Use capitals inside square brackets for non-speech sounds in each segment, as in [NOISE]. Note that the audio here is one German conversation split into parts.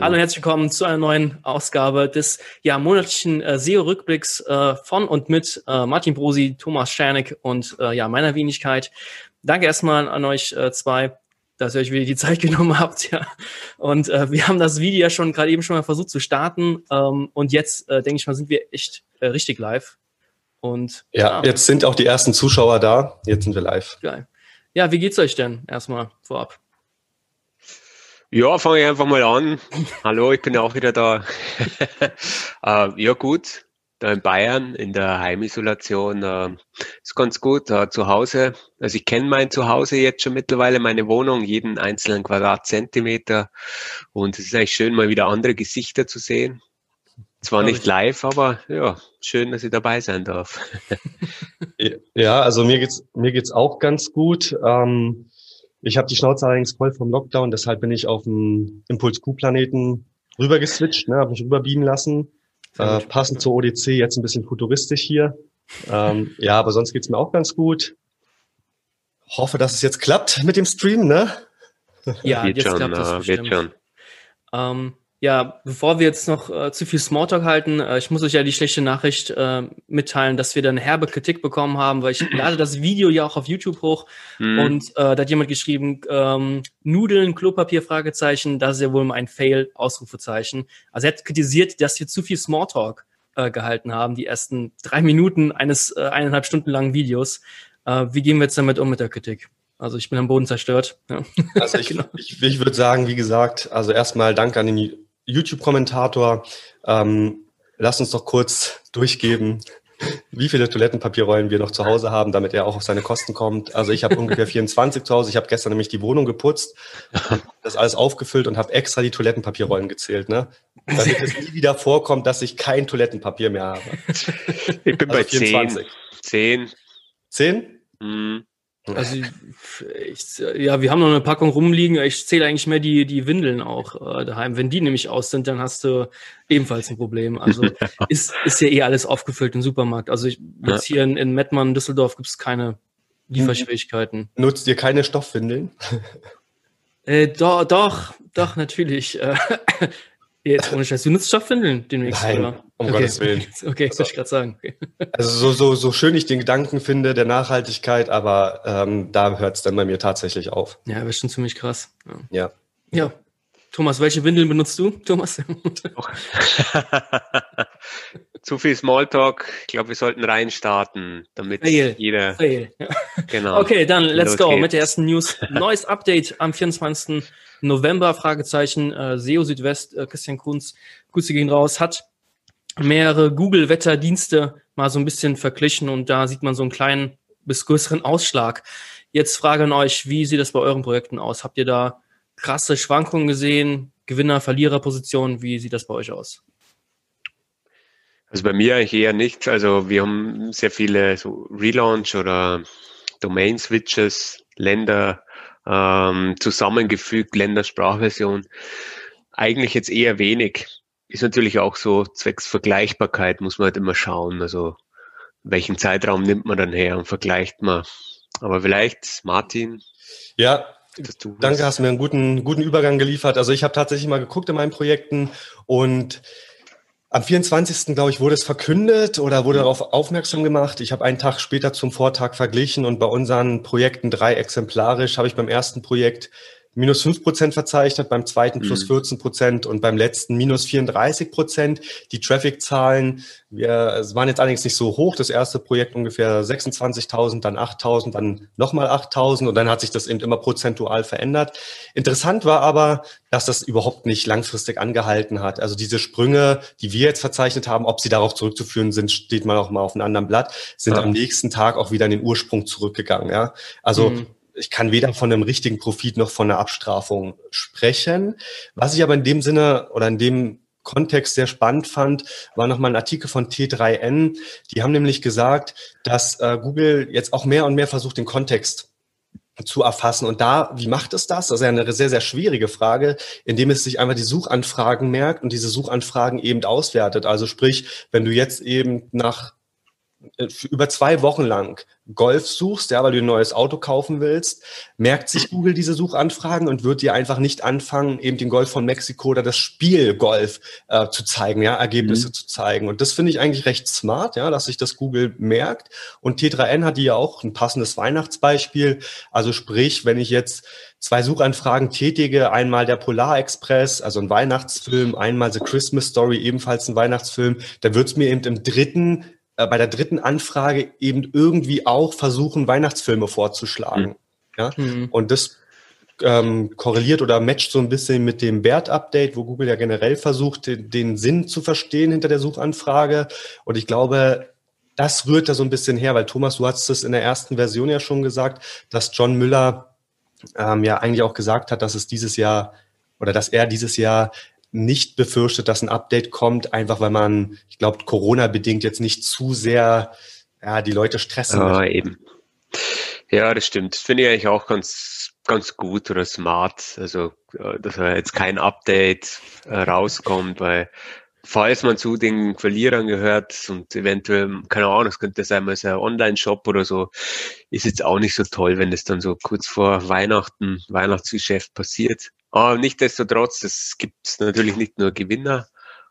Hallo und herzlich willkommen zu einer neuen Ausgabe des ja, monatlichen äh, SEO-Rückblicks äh, von und mit äh, Martin Brosi, Thomas Schernick und äh, ja, meiner Wenigkeit. Danke erstmal an euch äh, zwei, dass ihr euch wieder die [LAUGHS] Zeit genommen habt. Ja. Und äh, wir haben das Video ja schon gerade eben schon mal versucht zu starten. Ähm, und jetzt, äh, denke ich mal, sind wir echt äh, richtig live. Und ja, ja, jetzt sind auch die ersten Zuschauer da. Jetzt sind wir live. Geil. Ja, wie geht's euch denn erstmal vorab? Ja, fange ich einfach mal an. Hallo, ich bin auch wieder da. [LAUGHS] äh, ja, gut. Da in Bayern in der Heimisolation äh, ist ganz gut. Äh, zu Hause, also ich kenne mein Zuhause jetzt schon mittlerweile, meine Wohnung, jeden einzelnen Quadratzentimeter. Und es ist eigentlich schön, mal wieder andere Gesichter zu sehen. Zwar nicht live, aber ja, schön, dass ich dabei sein darf. [LAUGHS] ja, also mir geht's mir geht's auch ganz gut. Ähm, ich habe die Schnauze allerdings voll vom Lockdown, deshalb bin ich auf dem Impuls Q-Planeten rüber geswitcht, ne, habe mich rüberbeamen lassen. Äh, passend zur ODC, jetzt ein bisschen futuristisch hier. Ähm, ja, aber sonst geht's mir auch ganz gut. Hoffe, dass es jetzt klappt mit dem Stream, ne? Ja, wird jetzt schon, klappt es äh, wird schon. Ähm, ja, bevor wir jetzt noch äh, zu viel Smalltalk halten, äh, ich muss euch ja die schlechte Nachricht äh, mitteilen, dass wir dann herbe Kritik bekommen haben, weil ich [CLEARS THROAT] lade das Video ja auch auf YouTube hoch mhm. und äh, da hat jemand geschrieben, ähm, Nudeln, Klopapier, Fragezeichen, das ist ja wohl ein Fail, Ausrufezeichen. Also er hat kritisiert, dass wir zu viel Smalltalk äh, gehalten haben, die ersten drei Minuten eines äh, eineinhalb Stunden langen Videos. Äh, wie gehen wir jetzt damit um mit der Kritik? Also ich bin am Boden zerstört. Ja. Also ich, [LAUGHS] genau. ich, ich würde sagen, wie gesagt, also erstmal Danke an den YouTube-Kommentator. Ähm, lass uns doch kurz durchgeben, wie viele Toilettenpapierrollen wir noch zu Hause haben, damit er auch auf seine Kosten kommt. Also ich habe ungefähr 24 zu Hause. Ich habe gestern nämlich die Wohnung geputzt, das alles aufgefüllt und habe extra die Toilettenpapierrollen gezählt, ne? Damit es nie wieder vorkommt, dass ich kein Toilettenpapier mehr habe. Ich bin also bei 24. 10. 10? 10? Mhm. Also ich, ja, wir haben noch eine Packung rumliegen. Ich zähle eigentlich mehr die, die Windeln auch äh, daheim. Wenn die nämlich aus sind, dann hast du ebenfalls ein Problem. Also [LAUGHS] ist, ist ja eh alles aufgefüllt im Supermarkt. Also ich, jetzt ja. hier in, in Mettmann, Düsseldorf gibt es keine Lieferschwierigkeiten. Nutzt ihr keine Stoffwindeln? Äh, doch, doch, doch, natürlich. Äh, Jetzt ohne Scheiß, du nutzt Stoffwindeln demnächst, Nein, oder? um okay. Gottes Willen. [LAUGHS] Okay, also, soll ich gerade sagen. Okay. Also so, so, so schön ich den Gedanken finde der Nachhaltigkeit, aber ähm, da hört es dann bei mir tatsächlich auf. Ja, wäre schon ziemlich krass. Ja. ja. Ja. Thomas, welche Windeln benutzt du, Thomas? [LAUGHS] Zu viel Smalltalk. Ich glaube, wir sollten reinstarten, damit Fail. jeder. Fail. Ja. Genau. Okay, dann let's go geht's. mit der ersten News. Neues Update am 24. November, Fragezeichen, äh, SEO Südwest, äh, Christian Kunz, Grüße gehen raus, hat mehrere Google-Wetterdienste mal so ein bisschen verglichen und da sieht man so einen kleinen bis größeren Ausschlag. Jetzt frage an euch, wie sieht das bei euren Projekten aus? Habt ihr da krasse Schwankungen gesehen? Gewinner, Verlierer Positionen? Wie sieht das bei euch aus? Also bei mir eigentlich eher nicht. Also wir haben sehr viele so Relaunch oder Domain-Switches, Länder ähm, zusammengefügt, Ländersprachversion. Eigentlich jetzt eher wenig. Ist natürlich auch so, zwecks Vergleichbarkeit muss man halt immer schauen. Also welchen Zeitraum nimmt man dann her und vergleicht man. Aber vielleicht, Martin. Ja, danke, hast mir einen guten, guten Übergang geliefert. Also ich habe tatsächlich mal geguckt in meinen Projekten und am 24. glaube ich, wurde es verkündet oder wurde darauf aufmerksam gemacht. Ich habe einen Tag später zum Vortag verglichen und bei unseren Projekten drei exemplarisch habe ich beim ersten Projekt minus fünf Prozent verzeichnet, beim zweiten plus 14 mhm. Prozent und beim letzten minus 34 Prozent. Die Traffic-Zahlen, waren jetzt allerdings nicht so hoch. Das erste Projekt ungefähr 26.000, dann 8.000, dann nochmal 8.000 und dann hat sich das eben immer prozentual verändert. Interessant war aber, dass das überhaupt nicht langfristig angehalten hat. Also diese Sprünge, die wir jetzt verzeichnet haben, ob sie darauf zurückzuführen sind, steht mal auch mal auf einem anderen Blatt, sind ja. am nächsten Tag auch wieder in den Ursprung zurückgegangen. Ja, also mhm ich kann weder von einem richtigen Profit noch von einer Abstrafung sprechen. Was ich aber in dem Sinne oder in dem Kontext sehr spannend fand, war nochmal ein Artikel von T3N. Die haben nämlich gesagt, dass äh, Google jetzt auch mehr und mehr versucht, den Kontext zu erfassen. Und da, wie macht es das? Das ist ja eine sehr, sehr schwierige Frage, indem es sich einfach die Suchanfragen merkt und diese Suchanfragen eben auswertet. Also sprich, wenn du jetzt eben nach über zwei Wochen lang Golf suchst, ja, weil du ein neues Auto kaufen willst, merkt sich Google diese Suchanfragen und wird dir einfach nicht anfangen, eben den Golf von Mexiko oder das Spiel Golf äh, zu zeigen, ja, Ergebnisse mhm. zu zeigen. Und das finde ich eigentlich recht smart, ja, dass sich das Google merkt. Und T3N hat ja auch ein passendes Weihnachtsbeispiel. Also sprich, wenn ich jetzt zwei Suchanfragen tätige, einmal der Polar Express, also ein Weihnachtsfilm, einmal The Christmas Story, ebenfalls ein Weihnachtsfilm, dann wird es mir eben im dritten äh, bei der dritten Anfrage eben irgendwie auch versuchen, Weihnachtsfilme vorzuschlagen. Mhm. Ja? Mhm. Und das ähm, korreliert oder matcht so ein bisschen mit dem Wert-Update, wo Google ja generell versucht, den, den, Sinn zu verstehen hinter der Suchanfrage. Und ich glaube, das rührt da so ein bisschen her, weil Thomas, du hast es in der ersten Version ja schon gesagt, dass John Müller ähm, ja eigentlich auch gesagt hat, dass es dieses Jahr oder dass er dieses Jahr nicht befürchtet, dass ein Update kommt, einfach weil man, ich glaube, Corona-bedingt jetzt nicht zu sehr ja, die Leute stressen. Ah, eben. Ja, das stimmt. Das finde ich eigentlich auch ganz, ganz gut oder smart. Also, äh, dass jetzt kein Update äh, rauskommt, weil falls man zu den Verlierern gehört und eventuell, keine Ahnung, es könnte sein, mal ein Online-Shop oder so, ist jetzt auch nicht so toll, wenn das dann so kurz vor Weihnachten, Weihnachtsgeschäft passiert. Aber nichtsdestotrotz, es gibt natürlich nicht nur Gewinner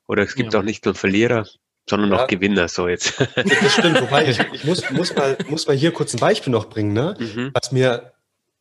oder es gibt ja. auch nicht nur Verlierer, sondern ja. auch Gewinner, so jetzt. Das stimmt, wobei [LAUGHS] ich, ich muss, muss, mal, muss mal hier kurz ein Beispiel noch bringen, ne? Mhm. Was mir,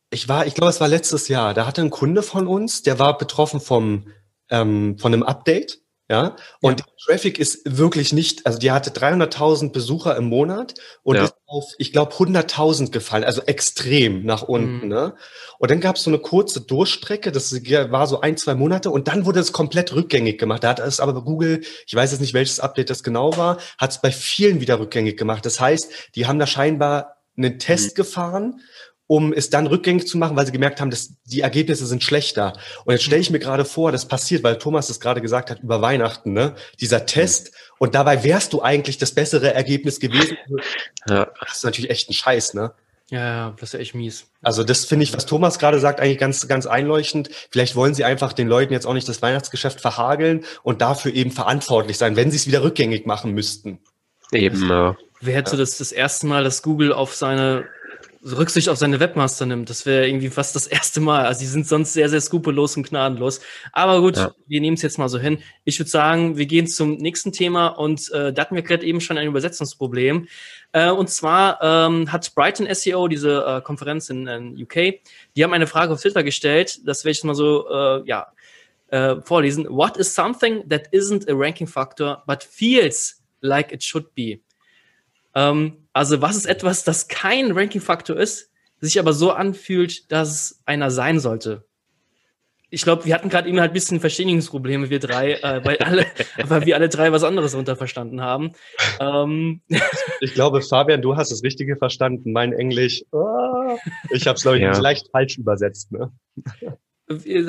ich war, ich glaube, es war letztes Jahr, da hatte ein Kunde von uns, der war betroffen vom, ähm, von einem Update ja, und ja. Traffic ist wirklich nicht, also die hatte 300.000 Besucher im Monat und ja. ist auf, ich glaube, 100.000 gefallen, also extrem nach unten. Mhm. Ne? Und dann gab es so eine kurze Durchstrecke, das war so ein, zwei Monate und dann wurde es komplett rückgängig gemacht. Da hat es aber bei Google, ich weiß jetzt nicht, welches Update das genau war, hat es bei vielen wieder rückgängig gemacht. Das heißt, die haben da scheinbar einen Test mhm. gefahren um es dann rückgängig zu machen, weil sie gemerkt haben, dass die Ergebnisse sind schlechter. Und jetzt stelle ich mir gerade vor, das passiert, weil Thomas es gerade gesagt hat, über Weihnachten, ne? Dieser Test. Und dabei wärst du eigentlich das bessere Ergebnis gewesen. [LAUGHS] Ja. Das ist natürlich echt ein Scheiß, ne? Ja, ja, das ist echt mies. Also das finde ich, was Thomas gerade sagt, eigentlich ganz, ganz einleuchtend. Vielleicht wollen sie einfach den Leuten jetzt auch nicht das Weihnachtsgeschäft verhageln und dafür eben verantwortlich sein, wenn sie es wieder rückgängig machen müssten. Eben, ja. Wer hätte ja. das das erste Mal, dass Google auf seine Rücksicht auf seine Webmaster nimmt. Das wäre irgendwie fast das erste Mal. Also die sind sonst sehr, sehr skrupellos und gnadenlos. Aber gut, ja. wir nehmen es jetzt mal so hin. Ich würde sagen, wir gehen zum nächsten Thema und äh, da hatten wir gerade eben schon ein Übersetzungsproblem. Äh, und zwar ähm, hat Brighton SEO, diese äh, Konferenz in, in, UK, die haben eine Frage auf Twitter gestellt. Das werde ich mal so, äh, ja, äh, vorlesen. What is something that isn't a ranking factor but feels like it should be? Ähm, also was ist etwas, das kein Ranking-Faktor ist, sich aber so anfühlt, dass es einer sein sollte? Ich glaube, wir hatten gerade eben halt ein bisschen Verständigungsprobleme, wir drei, äh, weil, alle, [LAUGHS] weil wir alle drei was anderes unterverstanden haben. Ähm. [LAUGHS] Ich glaube, Fabian, du hast das Richtige verstanden. Mein Englisch, oh, ich habe es, glaube ich, ja. leicht falsch übersetzt. Ne?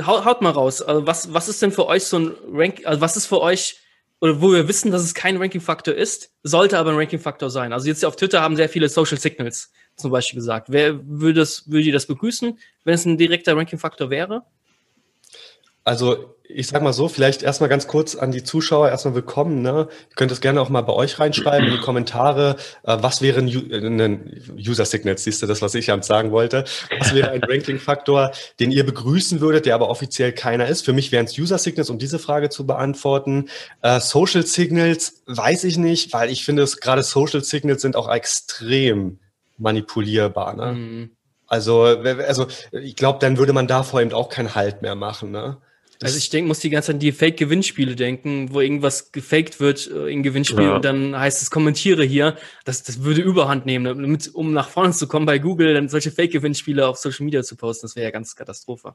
Haut, haut mal raus. Also was, was ist denn für euch so ein Rank, also was ist für euch oder wo wir wissen, dass es kein Ranking-Faktor ist, sollte aber ein Ranking-Faktor sein. Also jetzt auf Twitter haben sehr viele Social Signals zum Beispiel gesagt. Wer würde das, würde das begrüßen, wenn es ein direkter Ranking-Faktor wäre? Also ich sag mal so, vielleicht erstmal ganz kurz an die Zuschauer erstmal willkommen. Ne? Ihr könnt es gerne auch mal bei euch reinschreiben in die Kommentare. Äh, was wäre ein, ein User Signals, siehst du das, was ich am sagen wollte? Was wäre ein Ranking-Faktor, [LAUGHS] den ihr begrüßen würdet, der aber offiziell keiner ist? Für mich wären es User Signals, um diese Frage zu beantworten. Äh, Social Signals weiß ich nicht, weil ich finde, gerade Social Signals sind auch extrem manipulierbar. Ne? Mhm. Also, also ich glaube, dann würde man davor eben auch keinen Halt mehr machen. Ne? Also ich denke, muss die ganze Zeit an die Fake-Gewinnspiele denken, wo irgendwas gefaked wird äh, in Gewinnspiel ja. und dann heißt es, kommentiere hier. Das, das würde Überhand nehmen, damit, um nach vorne zu kommen bei Google, dann solche Fake-Gewinnspiele auf Social Media zu posten. Das wäre ja ganz Katastrophe.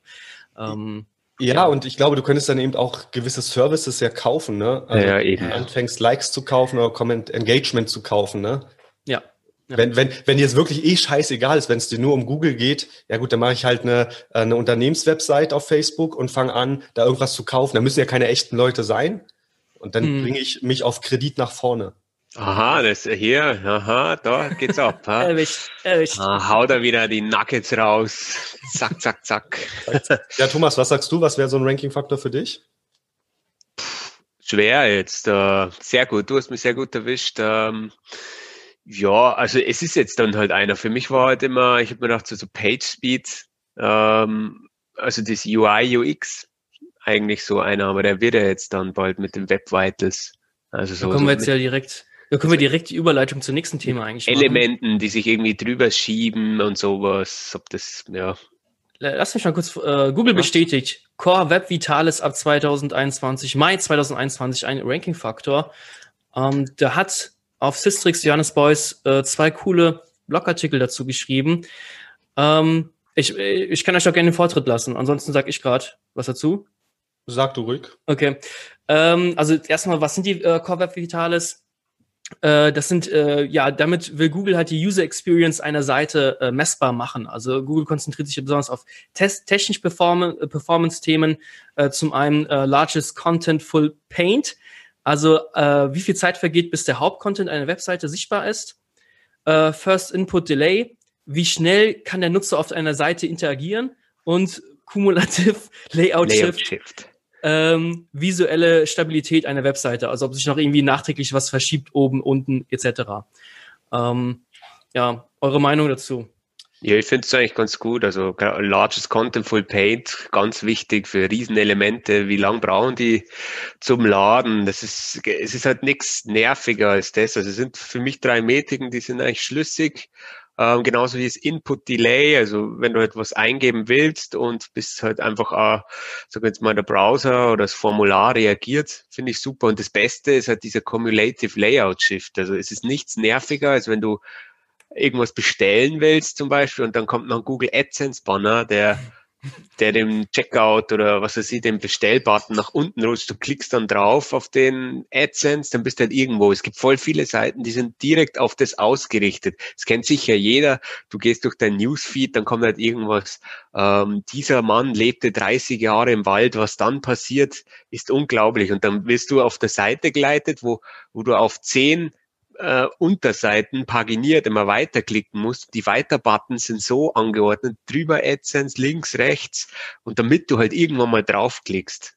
Ähm, ja, ja, und ich glaube, du könntest dann eben auch gewisse Services ja kaufen, ne? Also ja, eben. Du anfängst Likes zu kaufen oder Comment Engagement zu kaufen, ne? Ja. Ja. Wenn, wenn, wenn dir es wirklich eh scheißegal ist, wenn es dir nur um Google geht, ja gut, dann mache ich halt eine, eine Unternehmenswebsite auf Facebook und fange an, da irgendwas zu kaufen. Da müssen ja keine echten Leute sein. Und dann hm. bringe ich mich auf Kredit nach vorne. Aha, das hier, aha, da geht's ab. Ha? erwischt, erwischt. Ah, hau da wieder die Nuggets raus. Zack, zack, zack. Ja, Thomas, was sagst du? Was wäre so ein Ranking-Faktor für dich? Schwer jetzt. Äh, sehr gut, du hast mich sehr gut erwischt. Ähm, Ja, also es ist jetzt dann halt einer. Für mich war halt immer, ich habe mir gedacht, so, so Page Speed, ähm, also das UI, UX, eigentlich so einer, aber der wird ja jetzt dann bald mit dem Web Vitals. Also so, da kommen wir jetzt ja direkt, da können wir direkt die Überleitung zum nächsten Thema eigentlich machen. Elementen, die sich irgendwie drüber schieben und sowas, ob das, ja. Lass mich mal kurz, äh, Google bestätigt, Core Web Vitales ab 2021, Mai 2021, ein Ranking-Faktor. Ähm, der hat auf Systrix Johannes Beuys äh, zwei coole Blogartikel dazu geschrieben. Ähm, ich, ich kann euch auch gerne den Vortritt lassen. Ansonsten sage ich gerade was dazu. Sag du ruhig. Okay. Ähm, also erstmal, was sind die äh, Core Web Vitales? Äh, das sind, äh, ja, damit will Google halt die User Experience einer Seite äh, messbar machen. Also Google konzentriert sich besonders auf Test technisch Perform Performance-Themen, zum einen Largest Contentful Paint, also äh, wie viel Zeit vergeht, bis der Hauptcontent einer Webseite sichtbar ist. Äh, First Input Delay, wie schnell kann der Nutzer auf einer Seite interagieren und Cumulative Layout, [LAUGHS] Layout Shift, Shift. Ähm, visuelle Stabilität einer Webseite, also ob sich noch irgendwie nachträglich was verschiebt, oben, unten etc. Ähm, ja, eure Meinung dazu? Ja, ich finde es eigentlich ganz gut. Also Largest Contentful Paint, ganz wichtig für Riesenelemente. Wie lang brauchen die zum Laden? Das ist, es ist halt nichts nerviger als das. Also es sind für mich drei Metriken, die sind eigentlich schlüssig. Ähm, genauso wie das Input Delay, also wenn du etwas eingeben willst und bis halt einfach, äh, sag jetzt mal, der Browser oder das Formular reagiert, finde ich super. Und das Beste ist halt dieser Cumulative Layout Shift. Also es ist nichts nerviger, als wenn du irgendwas bestellen willst zum Beispiel und dann kommt noch ein Google AdSense Banner, der, [LAUGHS] der dem Checkout oder was weiß ich, den Bestellbutton nach unten rutscht. Du klickst dann drauf auf den AdSense, dann bist du halt irgendwo. Es gibt voll viele Seiten, die sind direkt auf das ausgerichtet. Das kennt sicher jeder. Du gehst durch dein Newsfeed, dann kommt halt irgendwas. Ähm, dieser Mann lebte 30 Jahre im Wald. Was dann passiert, ist unglaublich. Und dann wirst du auf der Seite geleitet, wo, wo du auf zehn äh, Unterseiten paginiert immer weiterklicken musst. Die Weiter-Buttons sind so angeordnet, drüber AdSense, links, rechts und damit du halt irgendwann mal draufklickst.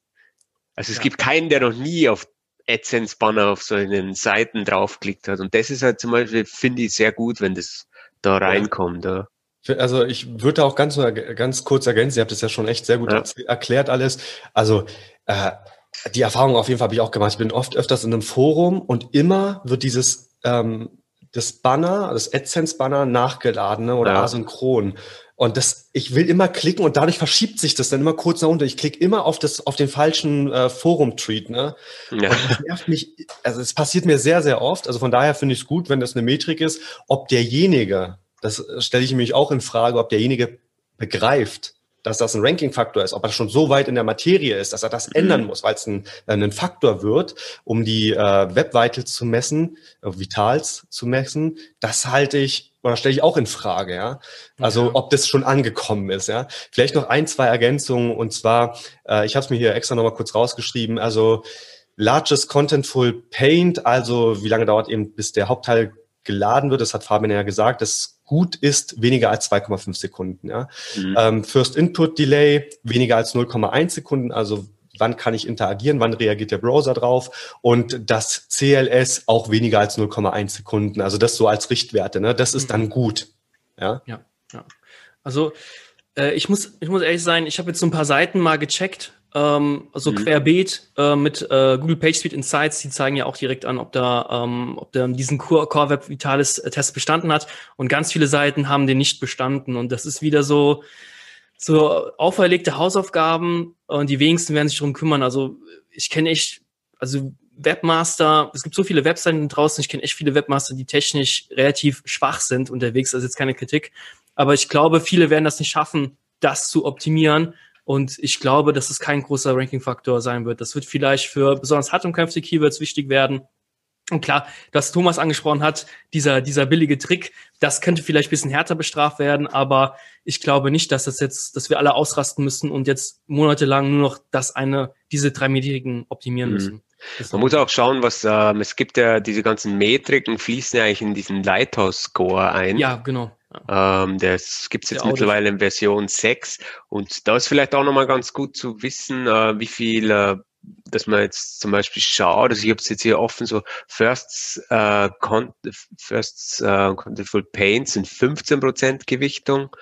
Also es ja. gibt keinen, der noch nie auf AdSense-Banner auf so einen Seiten draufklickt hat. Und das ist halt zum Beispiel, finde ich, sehr gut, wenn das da reinkommt. Ja. Also ich würde auch ganz, ganz kurz ergänzen, ihr habt es ja schon echt sehr gut ja. erklärt alles. Also äh, die Erfahrung auf jeden Fall habe ich auch gemacht. Ich bin oft öfters in einem Forum und immer wird dieses ähm, das Banner, das AdSense-Banner nachgeladen ne, oder ja. asynchron. Und das, ich will immer klicken und dadurch verschiebt sich das dann immer kurz nach unten. Ich klicke immer auf das, auf den falschen äh, Forum-Tweet, ne? Ja. Und das nervt mich, also es passiert mir sehr, sehr oft. Also von daher finde ich es gut, wenn das eine Metrik ist, ob derjenige, das stelle ich mich auch in Frage, ob derjenige begreift, dass das ein Ranking-Faktor ist, ob er schon so weit in der Materie ist, dass er das mhm. ändern muss, weil es ein, äh, ein Faktor wird, um die äh, Web Vitals zu messen, äh, Vitals zu messen, das halte ich oder stelle ich auch in Frage, ja. Also ja. ob das schon angekommen ist, ja. Vielleicht noch ein, zwei Ergänzungen und zwar, äh, ich habe es mir hier extra nochmal kurz rausgeschrieben, also Largest Contentful Paint, also wie lange dauert eben, bis der Hauptteil geladen wird, das hat Fabian ja gesagt, das gut ist weniger als 2,5 Sekunden. Ja. Mhm. Ähm, First Input Delay weniger als 0,1 Sekunden, also wann kann ich interagieren, wann reagiert der Browser drauf und das CLS auch weniger als 0,1 Sekunden. Also das so als Richtwerte, ne? das ist mhm. dann gut. Ja, ja. ja. Also äh, ich, muss, ich muss ehrlich sein, ich habe jetzt so ein paar Seiten mal gecheckt, ähm, also mhm. querbeet äh, mit äh, Google PageSpeed Insights, die zeigen ja auch direkt an, ob da, ähm, ob der diesen Core, Core Web Vitalis äh, Test bestanden hat. Und ganz viele Seiten haben den nicht bestanden. Und das ist wieder so, so auferlegte Hausaufgaben und die wenigsten werden sich darum kümmern. Also ich kenne echt, also Webmaster, es gibt so viele Webseiten draußen, ich kenne echt viele Webmaster, die technisch relativ schwach sind unterwegs, das ist jetzt keine Kritik. Aber ich glaube, viele werden das nicht schaffen, das zu optimieren. Und ich glaube, dass es kein großer Ranking-Faktor sein wird. Das wird vielleicht für besonders hart umkämpfte Keywords wichtig werden. Und klar, dass Thomas angesprochen hat, dieser, dieser billige Trick, das könnte vielleicht bisschen härter bestraft werden, aber ich glaube nicht, dass das jetzt, dass wir alle ausrasten müssen und jetzt monatelang nur noch das eine, diese drei Metriken optimieren mhm. müssen. Man muss auch schauen, was ähm, es gibt ja diese ganzen Metriken fließen ja eigentlich in diesen Lighthouse-Score ein. Ja, genau. Ähm, das gibt es jetzt mittlerweile in Version 6 und da ist vielleicht auch nochmal ganz gut zu wissen, äh, wie viel äh, dass man jetzt zum Beispiel schaut, also ich habe es jetzt hier offen, so First, äh, Con First äh, Contentful Paints sind 15% Gewichtung,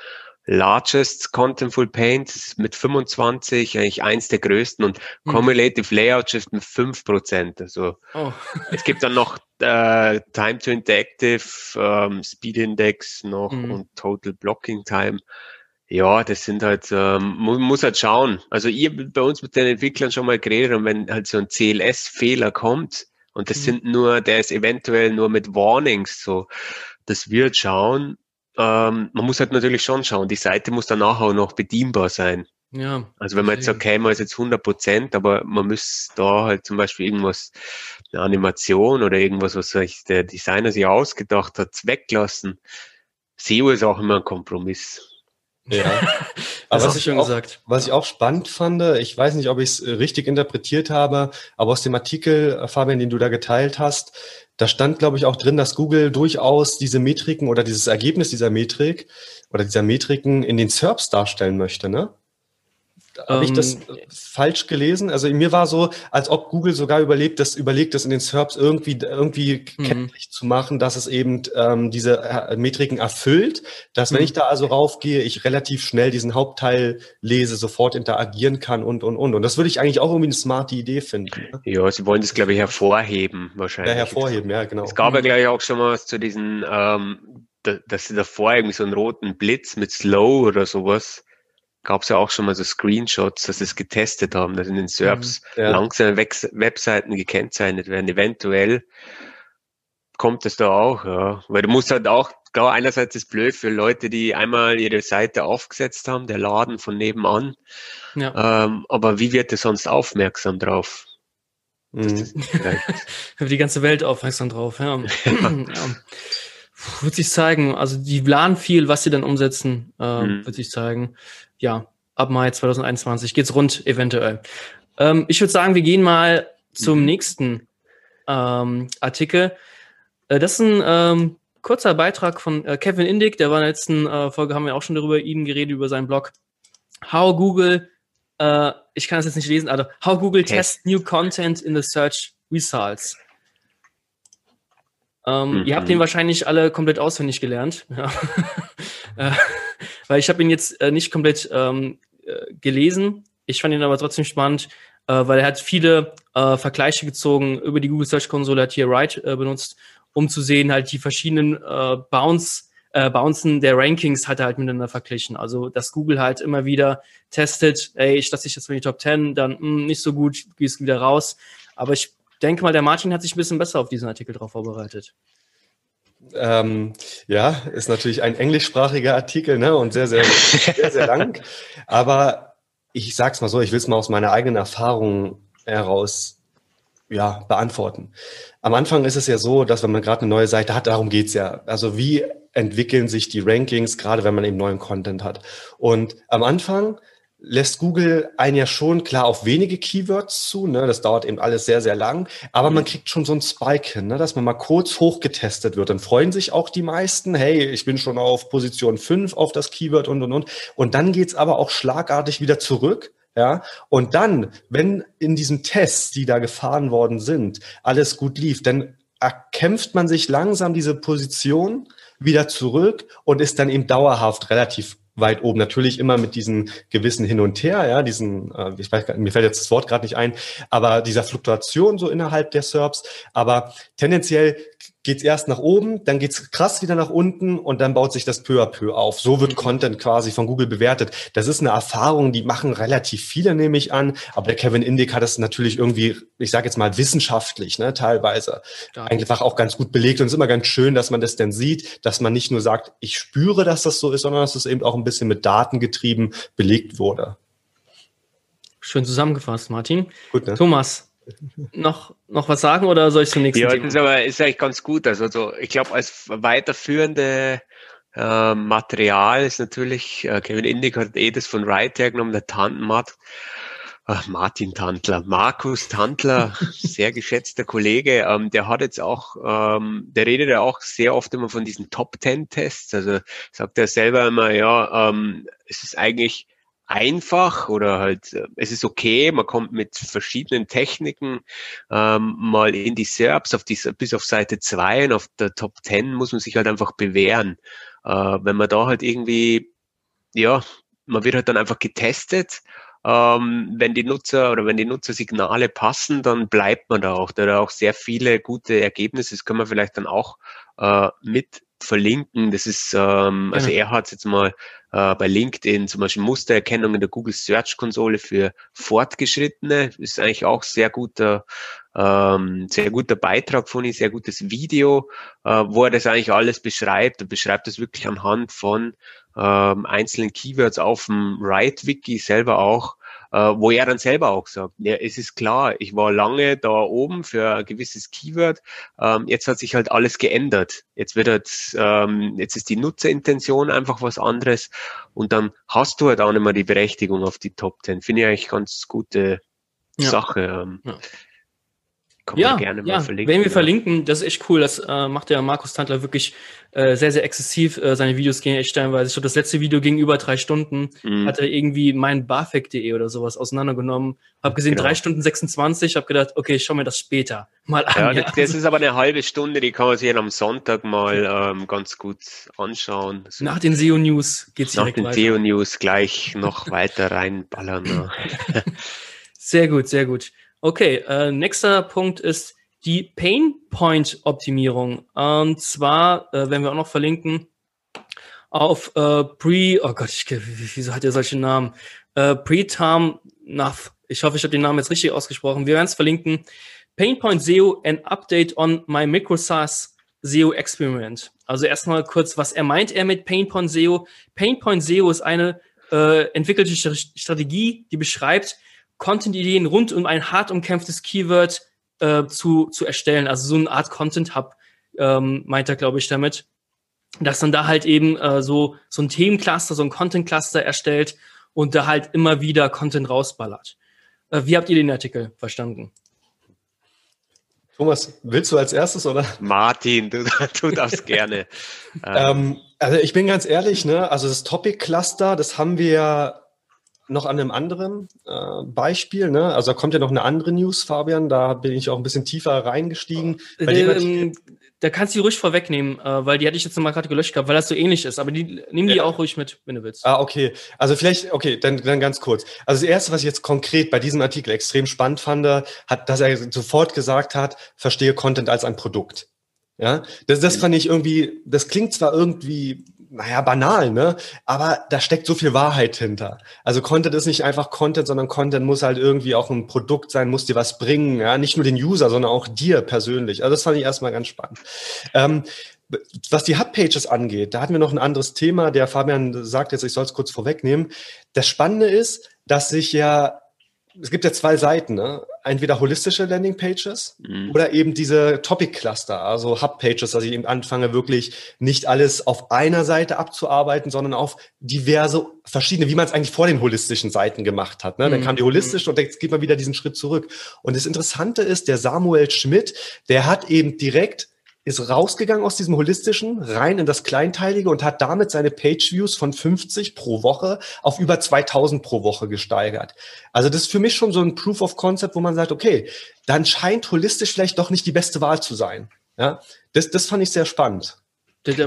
Largest Contentful Paint mit 25, eigentlich eins der größten und hm. Cumulative Layout Shift mit 5%. Also oh. es gibt dann noch äh, Time to Interactive, ähm, Speed Index noch mhm. und Total Blocking Time. Ja, das sind halt, ähm, muss halt schauen. Also ihr bei uns mit den Entwicklern schon mal geredet und wenn halt so ein CLS-Fehler kommt und das mhm. sind nur, der ist eventuell nur mit Warnings so, das wird schauen. Ähm, man muss halt natürlich schon schauen, die Seite muss danach auch noch bedienbar sein. Ja. Also wenn man jetzt sagt, okay, man ist jetzt 100 Prozent, aber man muss da halt zum Beispiel irgendwas, eine Animation oder irgendwas, was sich der Designer sich ausgedacht hat, weglassen. SEO ist auch immer ein Kompromiss. Ja, [LAUGHS] aber was ich, auch, gesagt. was ich auch spannend fand, ich weiß nicht, ob ich es äh, richtig interpretiert habe, aber aus dem Artikel, äh, Fabian, den du da geteilt hast, da stand, glaube ich, auch drin, dass Google durchaus diese Metriken oder dieses Ergebnis dieser Metrik oder dieser Metriken in den SERPs darstellen möchte, ne? Habe ich das ähm, falsch gelesen? Also mir war so, als ob Google sogar überlegt, das überlegt, das in den SERPs irgendwie irgendwie mhm. kenntlich zu machen, dass es eben ähm, diese äh, Metriken erfüllt, dass wenn mhm. ich da also raufgehe, ich relativ schnell diesen Hauptteil lese, sofort interagieren kann und und und. Und das würde ich eigentlich auch irgendwie eine smarte Idee finden. Ne? Ja, sie wollen das glaube ich hervorheben wahrscheinlich. Ja, hervorheben, ja genau. Es gab ja gleich auch schon mal was zu diesen, ähm, dass sie davor irgendwie so einen roten Blitz mit Slow oder sowas gab es ja auch schon mal so Screenshots, dass sie es getestet haben, dass in den SERPs mhm, ja. langsame Webseiten gekennzeichnet werden. Eventuell kommt es da auch, ja. Weil du musst halt auch, klar, einerseits ist blöd für Leute, die einmal ihre Seite aufgesetzt haben, der Laden von nebenan. Ja. Ähm, aber wie wird er sonst aufmerksam drauf? Mhm. [LAUGHS] die ganze Welt aufmerksam drauf, ja. [LAUGHS] ja. Wird sich zeigen. Also die planen viel, was sie dann umsetzen, äh, mhm. wird sich zeigen ja, ab Mai 2021 geht's rund, eventuell. Ähm, ich würde sagen, wir gehen mal zum mhm. nächsten ähm, Artikel. Äh, das ist ein ähm, kurzer Beitrag von äh, Kevin Indig, der war in der letzten äh, Folge, haben wir auch schon darüber ihn geredet, über seinen Blog. How Google, äh, ich kann es jetzt nicht lesen, also How Google okay. Test New Content in the Search Results. Mhm. Ihr habt den wahrscheinlich alle komplett auswendig gelernt. Ja. [LAUGHS] Weil ich habe ihn jetzt äh, nicht komplett ähm, äh, gelesen. Ich fand ihn aber trotzdem spannend, äh, weil er hat viele äh, Vergleiche gezogen über die Google Search Konsole, hat hier Write äh, benutzt, um zu sehen, halt die verschiedenen äh, Bounce, äh, Bouncen der Rankings hat er halt miteinander verglichen. Also, dass Google halt immer wieder testet, ey, ich lasse dich jetzt für die Top 10, dann mh, hm, nicht so gut, gehst wieder raus. Aber ich denke mal, der Martin hat sich ein bisschen besser auf diesen Artikel drauf vorbereitet. Ähm, ja, ist natürlich ein englischsprachiger Artikel ne, und sehr, sehr, sehr, sehr lang. [LAUGHS] Aber ich sag's mal so, ich will es mal aus meiner eigenen Erfahrung heraus ja, beantworten. Am Anfang ist es ja so, dass wenn man gerade eine neue Seite hat, darum geht's ja. Also wie entwickeln sich die Rankings, gerade wenn man eben neuen Content hat. Und am Anfang lässt Google einen ja schon klar auf wenige Keywords zu. Ne? Das dauert eben alles sehr, sehr lang. Aber man kriegt schon so einen Spike hin, ne? dass man mal kurz hochgetestet wird. Dann freuen sich auch die meisten, hey, ich bin schon auf Position 5 auf das Keyword und, und, und. Und dann geht's aber auch schlagartig wieder zurück. Ja, und dann, wenn in diesen Tests, die da gefahren worden sind, alles gut lief, dann erkämpft man sich langsam diese Position wieder zurück und ist dann eben dauerhaft relativ weit oben. Natürlich immer mit diesen gewissen Hin und Her, ja, diesen, äh, ich weiß, mir fällt jetzt das Wort gerade nicht ein, aber dieser Fluktuation so innerhalb der SERPs. Aber tendenziell geht's erst nach oben, dann geht's krass wieder nach unten und dann baut sich das peu à peu auf. So wird Content quasi von Google bewertet. Das ist eine Erfahrung, die machen relativ viele, nehme ich an. Aber der Kevin Indig hat das natürlich irgendwie, ich sage jetzt mal wissenschaftlich, ne, teilweise ja. einfach auch ganz gut belegt. Und es ist immer ganz schön, dass man das dann sieht, dass man nicht nur sagt, ich spüre, dass das so ist, sondern dass es eben auch ein bisschen mit Daten getrieben belegt wurde. Schön zusammengefasst, Martin. Gut, ne? Thomas, noch, noch was sagen oder soll ich zum nächsten Ja, Thema? das ist aber ist eigentlich ganz gut. Also, also ich glaube, als weiterführende äh, Material ist natürlich, äh, Kevin Indig hat eh das von Wright hergenommen, der Tantenmatt. Ach, Martin Tantler, Markus Tantler, [LAUGHS] sehr geschätzter Kollege, ähm, der hat jetzt auch, ähm, der redet ja auch sehr oft immer von diesen Top Ten Tests. Also sagt er selber immer, ja, ähm, es ist eigentlich einfach oder halt äh, es ist okay, man kommt mit verschiedenen Techniken ähm, mal in die SERPs auf die, bis auf Seite 2 und auf der Top 10 muss man sich halt einfach bewähren. Äh, wenn man da halt irgendwie, ja, man wird halt dann einfach getestet ähm, wenn die Nutzer oder wenn die Nutzersignale passen, dann bleibt man da auch. Da hat auch sehr viele gute Ergebnisse. Das können wir vielleicht dann auch äh, mit verlinken. Das ist, ähm, also er hat jetzt mal äh, bei LinkedIn zum Beispiel Mustererkennung in der Google Search Konsole für Fortgeschrittene. Ist eigentlich auch sehr guter, ähm, sehr guter Beitrag von ihm, sehr gutes Video, äh, wo er das eigentlich alles beschreibt. Er beschreibt das wirklich anhand von ähm, einzelnen Keywords auf dem Write-Wiki selber auch, wo er dann selber auch sagt, ja, es ist klar, ich war lange da oben für ein gewisses Keyword, ähm, jetzt hat sich halt alles geändert. Jetzt wird halt, ähm, jetzt ist die Nutzerintention einfach was anderes und dann hast du halt auch nicht mehr die Berechtigung auf die Top 10. Finde ich eigentlich ganz gute ja. Sache. Ähm. Ja. Kann ja, gerne mal ja. verlinken. Wenn wir ja. verlinken, das ist echt cool. Das äh, macht der Markus Tandler wirklich äh, sehr, sehr exzessiv. Äh, seine Videos gehen echt stellenweise. Ich glaube, das letzte Video ging über drei Stunden. Mhm. Hat er irgendwie mein BAföG.de oder sowas auseinandergenommen. Hab gesehen, genau. drei Stunden 26. Hab gedacht, okay, ich schau mir das später mal an. Ja, ja. Das, das, ist aber eine halbe Stunde, die kann man sich am Sonntag mal ähm, ganz gut anschauen. So. Nach den SEO News geht's direkt weiter. Nach den SEO News gleich noch weiter reinballern. [LAUGHS] [LAUGHS] sehr gut, sehr gut. Okay, äh, nächster Punkt ist die Pain Point Optimierung. Und zwar, äh, werden wir auch noch verlinken, auf äh, Pre, oh Gott, ich, wieso hat er solche Namen? Äh, Pre-Term Nav. Ich hoffe, ich habe den Namen jetzt richtig ausgesprochen. Wir werden es verlinken. Painpoint SEO, an Update on my MicroSAS SEO Experiment. Also erstmal kurz, was er meint er mit Painpoint SEO. Painpoint SEO ist eine äh, entwickelte Strategie, die beschreibt, Content-Ideen rund um ein hart umkämpftes Keyword äh, zu, zu erstellen. Also so eine Art Content-Hub ähm, meint er, glaube ich, damit. Dass dann da halt eben äh, so, so ein Themencluster, so ein Content-Cluster erstellt und da halt immer wieder Content rausballert. Äh, wie habt ihr den Artikel verstanden? Thomas, willst du als erstes, oder? Martin, du, [LAUGHS] du darfst gerne. [LAUGHS] ähm, also ich bin ganz ehrlich, ne, also das Topic Cluster, das haben wir noch an einem anderen äh, Beispiel, ne? Also da kommt ja noch eine andere News, Fabian, da bin ich auch ein bisschen tiefer reingestiegen. Äh, ähm, da kannst du die ruhig vorwegnehmen, äh, weil die hatte ich jetzt noch mal gerade gelöscht gehabt, weil das so ähnlich ist. Aber die, nimm die ja. auch ruhig mit, wenn du willst. Ah, okay. Also vielleicht, okay, dann, dann ganz kurz. Also das Erste, was ich jetzt konkret bei diesem Artikel extrem spannend fand, hat, dass er sofort gesagt hat, verstehe Content als ein Produkt. Ja, das, das fand ich irgendwie, das klingt zwar irgendwie naja, banal, ne? Aber da steckt so viel Wahrheit hinter. Also Content ist nicht einfach Content, sondern Content muss halt irgendwie auch ein Produkt sein, muss dir was bringen, ja? Nicht nur den User, sondern auch dir persönlich. Also das fand ich erstmal ganz spannend. Ähm, was die Hubpages angeht, da hatten wir noch ein anderes Thema. Der Fabian sagt jetzt, ich soll es kurz vorwegnehmen. Das Spannende ist, dass sich ja es gibt ja zwei Seiten, ne? Entweder holistische Landingpages mhm. oder eben diese Topic-Cluster, also Hub-Pages, dass ich eben anfange, wirklich nicht alles auf einer Seite abzuarbeiten, sondern auf diverse verschiedene, wie man es eigentlich vor den holistischen Seiten gemacht hat. Ne? Dann mhm. kam die holistische und jetzt geht man wieder diesen Schritt zurück. Und das Interessante ist, der Samuel Schmidt, der hat eben direkt ist rausgegangen aus diesem holistischen, rein in das Kleinteilige und hat damit seine Page-Views von 50 pro Woche auf über 2000 pro Woche gesteigert. Also das ist für mich schon so ein Proof of Concept, wo man sagt, okay, dann scheint holistisch vielleicht doch nicht die beste Wahl zu sein. Ja, das, das fand ich sehr spannend.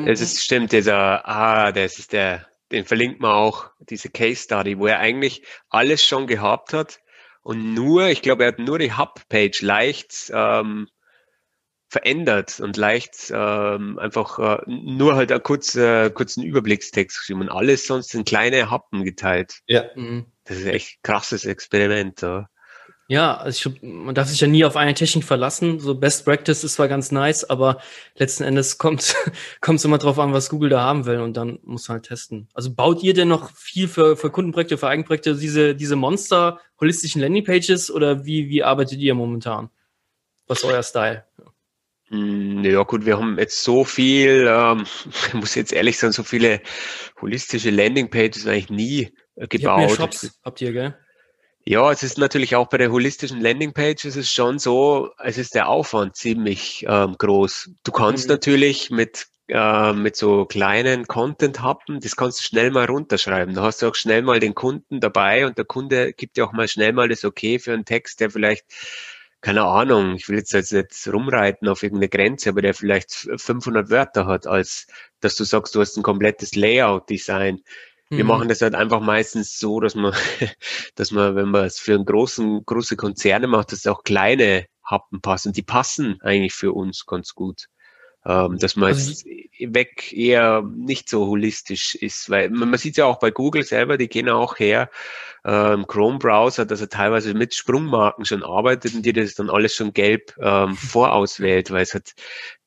Es ist stimmt, dieser, ah, das ist der, den verlinkt man auch, diese Case Study, wo er eigentlich alles schon gehabt hat und nur, ich glaube, er hat nur die Hub-Page leicht ähm, verändert und leicht ähm, einfach äh, nur halt einen kurzen, äh, kurzen Überblickstext geschrieben und alles sonst in kleine Happen geteilt. Ja. Mhm. Das ist echt krasses Experiment. Ja. Ja, also ich, man darf sich ja nie auf eine Technik verlassen. So Best Practice ist zwar ganz nice, aber letzten Endes [LAUGHS] kommt kommt es immer drauf an, was Google da haben will und dann muss man halt testen. Also baut ihr denn noch viel für, für Kundenprojekte, für Eigenprojekte diese, diese Monster holistischen Landingpages oder wie, wie arbeitet ihr momentan? Was ist euer Style? Hm, ja gut, wir haben jetzt so viel, ähm, [LAUGHS] ich muss jetzt ehrlich sagen, so viele holistische Landingpages eigentlich nie äh, gebaut. Ihr habt, Shops, habt ihr, gell? Ja, es ist natürlich auch bei der holistischen Landingpage, es ist schon so, es ist der Aufwand ziemlich ähm, groß. Du kannst mhm. natürlich mit äh, mit so kleinen Content-Happen, das kannst du schnell mal runterschreiben. Da hast du auch schnell mal den Kunden dabei und der Kunde gibt dir auch mal schnell mal das Okay für einen Text, der vielleicht keine Ahnung, ich will jetzt, jetzt nicht rumreiten auf irgendeine Grenze, aber der vielleicht 500 Wörter hat, als dass du sagst, du hast ein komplettes Layout-Design. Wir mhm. machen das halt einfach meistens so, dass man, [LAUGHS] dass man, wenn man es für einen großen, große Konzerne macht, dass auch kleine Happen passen. Die passen eigentlich für uns ganz gut. Ähm, dass man also, jetzt weg eher nicht so holistisch ist, weil man, man sieht ja auch bei Google selber, die gehen auch her, ähm, Chrome-Browser, dass er teilweise mit Sprungmarken schon arbeitet und dir das dann alles schon gelb ähm, [LAUGHS] vorauswählt, weil es hat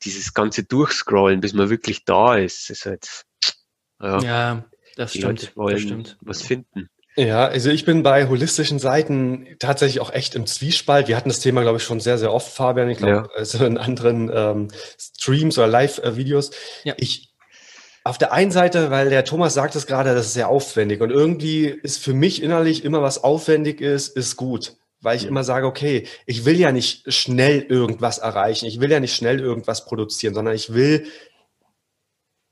dieses ganze Durchscrollen, bis man wirklich da ist, ist halt, ja, ja das stimmt. Wollen das stimmt. was finden. Ja, also ich bin bei holistischen Seiten tatsächlich auch echt im Zwiespalt. Wir hatten das Thema, glaube ich, schon sehr, sehr oft, Fabian. Ich glaube, ja. also in anderen ähm, Streams oder Live-Videos. Ja. Ich auf der einen Seite, weil der Thomas sagt es gerade, das ist sehr aufwendig und irgendwie ist für mich innerlich immer was aufwendig ist, ist gut. Weil ich immer sage, okay, ich will ja nicht schnell irgendwas erreichen, ich will ja nicht schnell irgendwas produzieren, sondern ich will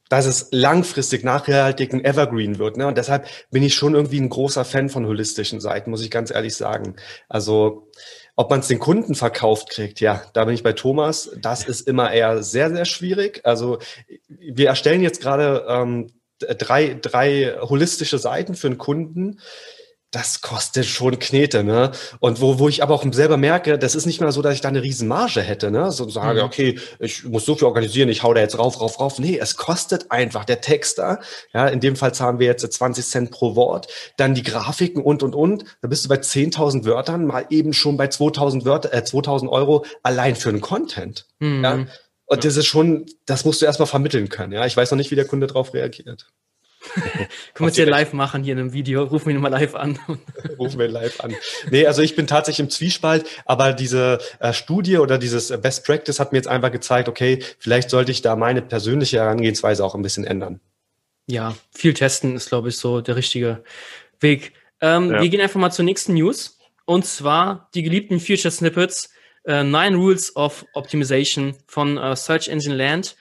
dass es langfristig nachhaltig ein Evergreen wird. Ne? Und deshalb bin ich schon irgendwie ein großer Fan von holistischen Seiten, muss ich ganz ehrlich sagen. Also ob man es den Kunden verkauft kriegt, ja, da bin ich bei Thomas. Das ist immer eher sehr, sehr schwierig. Also wir erstellen jetzt gerade ähm, drei, drei holistische Seiten für einen Kunden das kostet schon Knete, ne? Und wo, wo ich aber auch selber merke, das ist nicht mehr so, dass ich da eine riesen Marge hätte, ne? So sage, mhm. okay, ich muss so viel organisieren, ich hau da jetzt rauf, rauf, rauf. Nee, es kostet einfach der Texter. Ja, in dem Fall zahlen wir jetzt 20 Cent pro Wort. Dann die Grafiken und, und, und. Da bist du bei 10.000 Wörtern, mal eben schon bei 2.000 Wörter, äh, 2.000 Euro allein für einen Content. Mhm. Ja? Und das ist schon, das musst du erstmal vermitteln können, ja? Ich weiß noch nicht, wie der Kunde darauf reagiert. [LAUGHS] Können wir es hier live machen, hier in einem Video. Rufen wir ihn mal live an. [LAUGHS] Rufen wir ihn live an. Nee, also ich bin tatsächlich im Zwiespalt, aber diese äh, Studie oder dieses äh, Best Practice hat mir jetzt einfach gezeigt, okay, vielleicht sollte ich da meine persönliche Herangehensweise auch ein bisschen ändern. Ja, viel testen ist, glaube ich, so der richtige Weg. Ähm, ja. Wir gehen einfach mal zur nächsten News. Und zwar die geliebten Future Snippets. Äh, Nine Rules of Optimization von äh, Search Engine Land.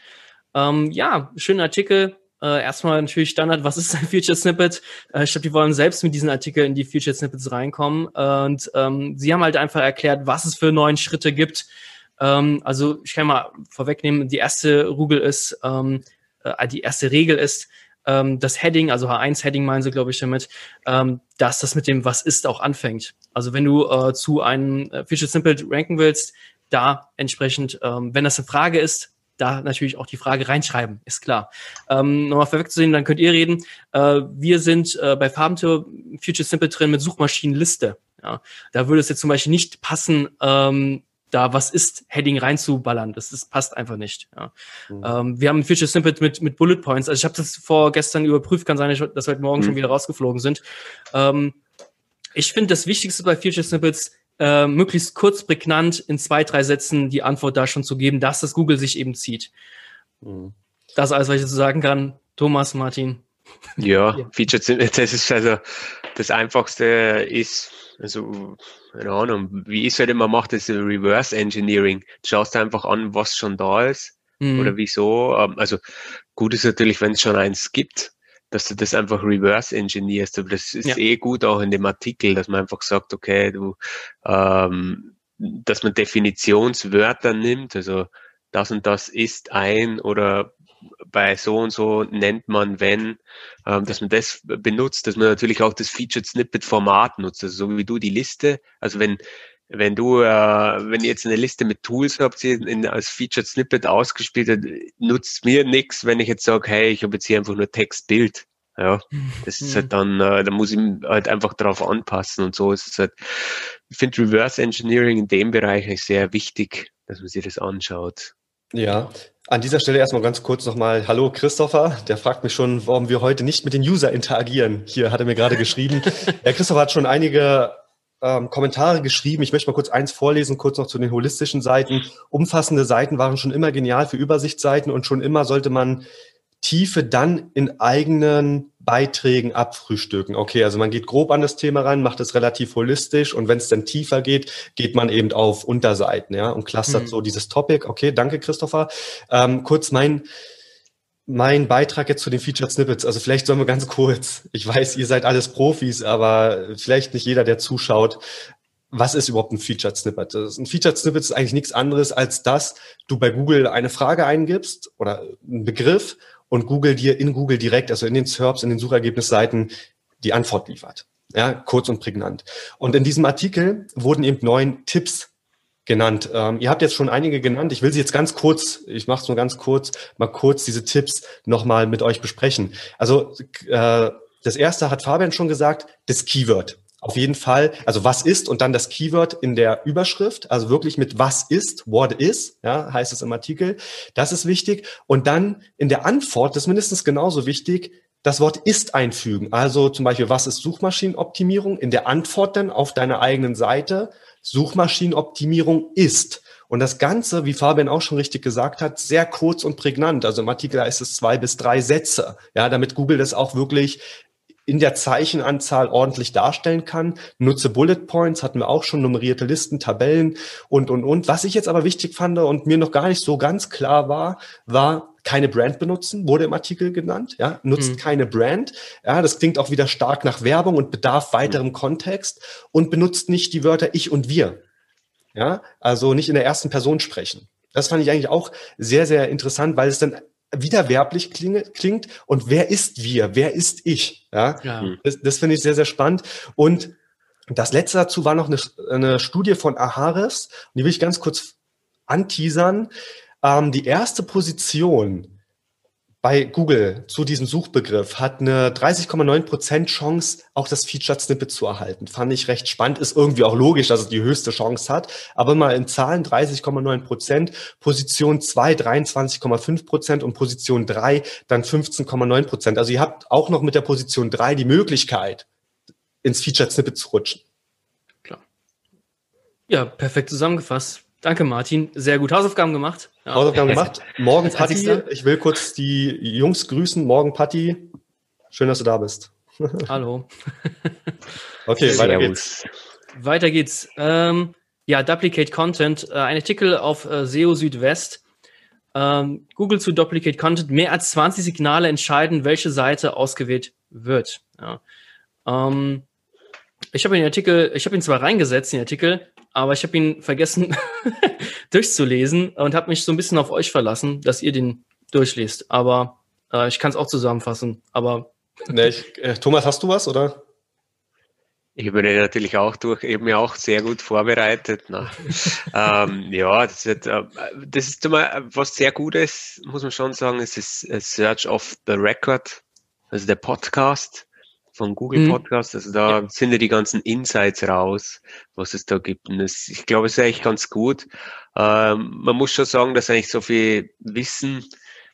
Ähm, ja, schöner Artikel äh, erstmal natürlich Standard, was ist ein Feature Snippet? Äh, ich glaube, die wollen selbst mit diesen Artikeln in die Feature Snippets reinkommen. und ähm, sie haben halt einfach erklärt, was es für neun Schritte gibt. Ähm, also ich kann mal vorwegnehmen, die erste Rugel ist, ähm, äh, die erste Regel ist, ähm, das Heading, also H1-Heading meinen sie, glaube ich, damit, ähm, dass das mit dem Was ist auch anfängt. Also wenn du äh, zu einem äh, Feature Snippet ranken willst, da entsprechend, ähm, wenn das eine Frage ist, da natürlich auch die Frage reinschreiben, ist klar. Ähm, Nochmal vorwegzusehen, dann könnt ihr reden. Äh, wir sind äh, bei Farbentour Future Simple drin mit Suchmaschinenliste. Ja, da würde es jetzt zum Beispiel nicht passen, ähm, da was ist Heading reinzuballern. Das, das passt einfach nicht. Ja. Mhm. Ähm, wir haben ein Future Snippet mit, mit Bullet Points. Also ich habe das vorgestern überprüft, kann sein, dass wir heute Morgen mhm. schon wieder rausgeflogen sind. Ähm, ich finde, das Wichtigste bei Future Snippets äh, möglichst kurz, prägnant in zwei, drei Sätzen die Antwort da schon zu geben, dass das Google sich eben zieht. Mhm. Das ist alles, was ich dazu sagen kann. Thomas, Martin. Ja, ja. Featured, das ist also das Einfachste ist, also, keine Ahnung, wie ich es halt immer mache, das ist Reverse Engineering. Du schaust einfach an, was schon da ist mhm. oder wieso. Ähm, also gut ist natürlich, wenn es schon eins gibt, dass du das einfach reverse engineerst. Aber das ist ja. eh gut auch in dem Artikel, dass man einfach sagt, okay, du, ähm, dass man Definitionswörter nimmt, also das und das ist ein oder bei so und so nennt man wenn, ähm, dass man das benutzt, dass man natürlich auch das Featured Snippet Format nutzt, also so wie du die Liste, also wenn wenn du, äh, wenn ihr jetzt eine Liste mit Tools habt, die in, als Featured Snippet ausgespielt hat, nutzt mir nichts, wenn ich jetzt sage, hey, ich habe jetzt hier einfach nur Text, Bild. Ja, das ist halt dann, äh, da muss ich halt einfach darauf anpassen und so ist es halt. Ich finde Reverse Engineering in dem Bereich sehr wichtig, dass man sich das anschaut. Ja, an dieser Stelle erstmal ganz kurz nochmal Hallo Christopher, der fragt mich schon, warum wir heute nicht mit den User interagieren. Hier hat er mir gerade [LAUGHS] geschrieben. Der Christopher hat schon einige ähm, Kommentare geschrieben. Ich möchte mal kurz eins vorlesen, kurz noch zu den holistischen Seiten. Umfassende Seiten waren schon immer genial für Übersichtsseiten und schon immer sollte man Tiefe dann in eigenen Beiträgen abfrühstücken. Okay, also man geht grob an das Thema ran, macht es relativ holistisch und wenn es dann tiefer geht, geht man eben auf Unterseiten, ja, und clustert mhm. so dieses Topic. Okay, danke Christopher. Ähm, kurz mein mein Beitrag jetzt zu den Featured Snippets. Also vielleicht sollen wir ganz kurz, ich weiß, ihr seid alles Profis, aber vielleicht nicht jeder, der zuschaut. Was ist überhaupt ein Featured Snippet? Ein Featured Snippet ist eigentlich nichts anderes, als dass du bei Google eine Frage eingibst oder einen Begriff und Google dir in Google direkt, also in den SERPs, in den Suchergebnisseiten, die Antwort liefert. Ja, kurz und prägnant. Und in diesem Artikel wurden eben neun Tipps genannt. Ähm, ihr habt jetzt schon einige genannt. Ich will sie jetzt ganz kurz, ich mache es nur ganz kurz, mal kurz diese Tipps nochmal mit euch besprechen. Also äh, das erste hat Fabian schon gesagt, das Keyword. Auf jeden Fall, also was ist und dann das Keyword in der Überschrift, also wirklich mit was ist, what is, ja, heißt es im Artikel. Das ist wichtig. Und dann in der Antwort, das ist mindestens genauso wichtig, das Wort ist einfügen. Also zum Beispiel, was ist Suchmaschinenoptimierung? In der Antwort dann auf deiner eigenen Seite Suchmaschinenoptimierung ist. Und das Ganze, wie Fabian auch schon richtig gesagt hat, sehr kurz und prägnant. Also im Artikel heißt es zwei bis drei Sätze, ja, damit Google das auch wirklich in der Zeichenanzahl ordentlich darstellen kann. Nutze Bullet Points, hatten wir auch schon nummerierte Listen, Tabellen und, und, und. Was ich jetzt aber wichtig fand und mir noch gar nicht so ganz klar war, war keine Brand benutzen, wurde im Artikel genannt, ja, nutzt mhm. keine Brand. Ja, das klingt auch wieder stark nach Werbung und bedarf weiterem mhm. Kontext und benutzt nicht die Wörter ich und wir. Ja, also nicht in der ersten Person sprechen. Das fand ich eigentlich auch sehr, sehr interessant, weil es dann widerwerblich klinge, klingt. Und wer ist wir? Wer ist ich? Ja, ja. das, das finde ich sehr, sehr spannend. Und das letzte dazu war noch eine, eine Studie von Aharis. Und die will ich ganz kurz anteasern. Ähm, die erste Position bei Google zu diesem Suchbegriff hat eine 30,9% Chance, auch das Featured Snippet zu erhalten. Fand ich recht spannend. Ist irgendwie auch logisch, dass es die höchste Chance hat. Aber mal in Zahlen 30,9% Position 2 23,5% und Position 3 dann 15,9% Also ihr habt auch noch mit der Position 3 die Möglichkeit, ins Featured Snippet zu rutschen. Klar. Ja, perfekt zusammengefasst. Danke, Martin. Sehr gut Hausaufgaben gemacht. Ja. Hausaufgaben gemacht. [LAUGHS] Morgen Patti. Ich will kurz die Jungs grüßen. Morgen Patti. Schön, dass du da bist. [LAUGHS] Hallo. [LAUGHS] okay, weiter geht's. Weiter geht's. Ähm, ja, Duplicate Content. Äh, ein Artikel auf äh, SEO Südwest. Ähm, Google zu Duplicate Content. Mehr als 20 Signale entscheiden, welche Seite ausgewählt wird. Ja. Ähm, ich habe den Artikel, ich habe ihn zwar reingesetzt, den Artikel, aber ich habe ihn vergessen [LAUGHS] durchzulesen und habe mich so ein bisschen auf euch verlassen, dass ihr den durchlest. Aber äh, ich kann es auch zusammenfassen. Aber nee, ich, äh, Thomas, hast du was oder? Ich bin natürlich auch durch, eben mir auch sehr gut vorbereitet. [LAUGHS] ähm, ja, das, wird, äh, das ist immer was sehr Gutes, muss man schon sagen. Es ist Search of the Record, also der Podcast von Google mhm. Podcast. Also da ja. sind ja die ganzen Insights raus, was es da gibt. Und das, ich glaube, es ist eigentlich ganz gut. Ähm, man muss schon sagen, dass eigentlich so viel Wissen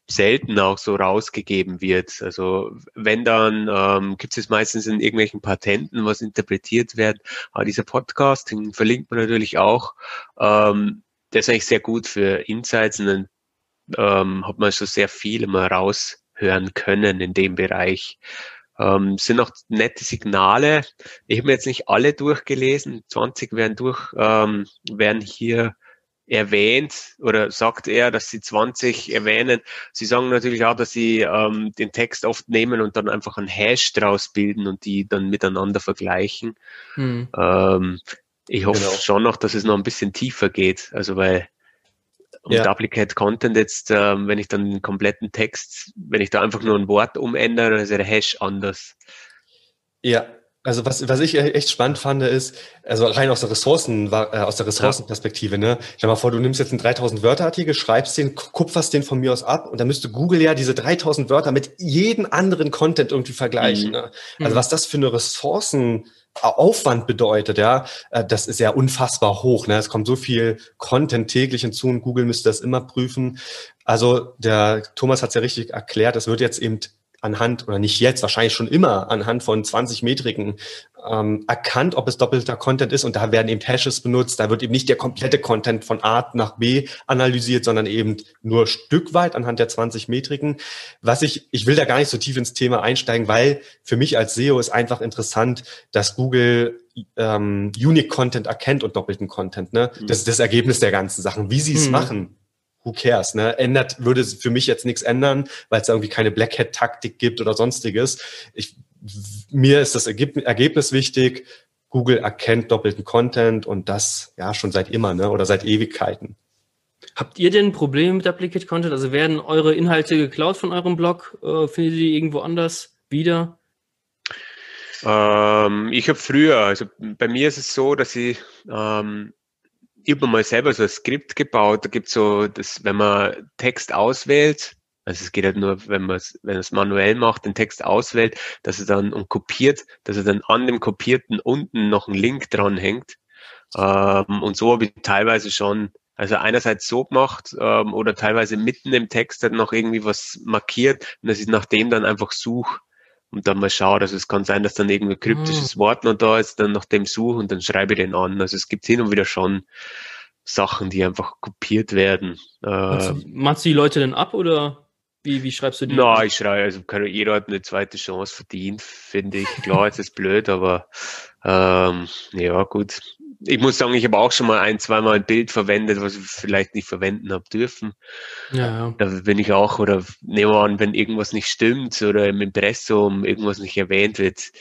selten auch so rausgegeben wird. Also wenn dann ähm, gibt es meistens in irgendwelchen Patenten, was interpretiert wird. Aber dieser Podcast, den verlinkt man natürlich auch. Ähm, der ist eigentlich sehr gut für Insights und dann ähm, hat man schon sehr viel immer raushören können in dem Bereich. Ähm, sind noch nette Signale. Ich habe mir jetzt nicht alle durchgelesen. 20 werden durch, ähm, werden hier erwähnt oder sagt er, dass sie 20 erwähnen. Sie sagen natürlich auch, dass sie ähm, den Text oft nehmen und dann einfach einen Hash draus bilden und die dann miteinander vergleichen. Hm. Ähm, ich hoffe genau. schon noch, dass es noch ein bisschen tiefer geht. Also weil und ja. Duplicate Content jetzt, ähm, wenn ich dann den kompletten Text, wenn ich da einfach nur ein Wort umändere, dann ist der Hash anders. Ja, also was, was ich echt spannend fand, ist, also rein aus der Ressourcen, äh, aus der Ressourcenperspektive, ne? Stell mal vor, du nimmst jetzt einen 3000 Wörter Artikel, schreibst den, kupferst den von mir aus ab und dann müsste Google ja diese 3000 Wörter mit jedem anderen Content irgendwie vergleichen. Mhm. Ne? Also mhm. was das für eine Ressourcen Aufwand bedeutet, ja, äh, das ist ja unfassbar hoch. Ne? Es kommt so viel Content täglich hinzu und Google müsste das immer prüfen. Also der Thomas hat es ja richtig erklärt, es wird jetzt eben anhand, oder nicht jetzt, wahrscheinlich schon immer anhand von 20 Metriken ähm, erkannt, ob es doppelter Content ist. Und da werden eben Hashes benutzt. Da wird eben nicht der komplette Content von A nach B analysiert, sondern eben nur Stück weit anhand der 20 Metriken. Was ich, ich will da gar nicht so tief ins Thema einsteigen, weil für mich als SEO ist einfach interessant, dass Google ähm, Unique Content erkennt und doppelten Content. Ne? Das ist das Ergebnis der ganzen Sachen. Wie sie es mhm. machen, who cares, ne? Ändert, würde für mich jetzt nichts ändern, weil es irgendwie keine Black Hat-Taktik gibt oder sonstiges. Ich, mir ist das Ergebnis wichtig. Google erkennt doppelten Content und das ja schon seit immer, ne? Oder seit Ewigkeiten. Habt ihr denn Probleme mit Duplicate Content? Also werden eure Inhalte geklaut von eurem Blog? Äh, findet ihr die irgendwo anders wieder? Ähm, ich habe früher, also bei mir ist es so, dass ich ähm, ich habe mal selber so ein Skript gebaut. Da gibt es so, dass wenn man Text auswählt, also es geht halt nur, wenn man es, wenn es manuell macht, den Text auswählt, dass er dann und kopiert, dass er dann an dem kopierten unten noch einen Link dranhängt. Ähm, und so habe ich teilweise schon, also einerseits so gemacht ähm, oder teilweise mitten im Text hat noch irgendwie was markiert und dass ich nach dem dann einfach suche und dann mal schaue. Also es kann sein, dass dann irgendwie kryptisches mhm. Wort noch da ist, dann nach dem suche und dann schreibe ich den an. Also es gibt hin und wieder schon Sachen, die einfach kopiert werden. Machst du die Leute denn ab oder wie, wie schreibst du die? Na, ich schreibe, also jeder hat eine zweite Chance verdient, finde ich. Klar, es ist blöd, aber ähm, ja, gut ich muss sagen, ich habe auch schon mal ein, zweimal ein Bild verwendet, was ich vielleicht nicht verwenden habe dürfen. Ja. Da bin ich auch, oder nehmen wir an, wenn irgendwas nicht stimmt oder im Impressum irgendwas nicht erwähnt wird,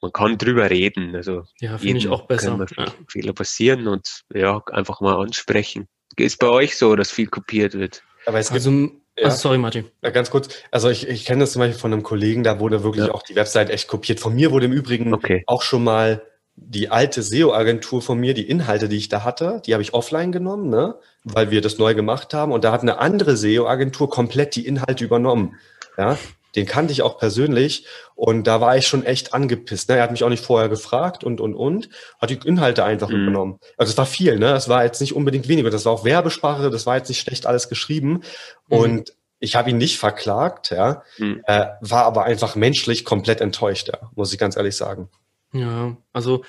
man kann drüber reden. Also ja, finde ich auch besser. Ja. Fehler passieren und ja, einfach mal ansprechen. Ist bei euch so, dass viel kopiert wird? Aber es gibt, also, ja. Also sorry, Martin. Ja, ganz kurz. Also ich, ich kenne das zum Beispiel von einem Kollegen, da wurde wirklich ja. auch die Website echt kopiert. Von mir wurde im Übrigen okay. auch schon mal die alte SEO-Agentur von mir, die Inhalte, die ich da hatte, die habe ich offline genommen, ne? weil wir das neu gemacht haben. Und da hat eine andere SEO-Agentur komplett die Inhalte übernommen. Ja, den kannte ich auch persönlich und da war ich schon echt angepisst. Ne? Er hat mich auch nicht vorher gefragt und und und hat die Inhalte einfach mhm. übernommen. Also es war viel, ne? Es war jetzt nicht unbedingt weniger. Das war auch Werbesprache, das war jetzt nicht schlecht alles geschrieben. Mhm. Und ich habe ihn nicht verklagt, ja, mhm. äh, war aber einfach menschlich komplett enttäuscht, ja, muss ich ganz ehrlich sagen. Ja, also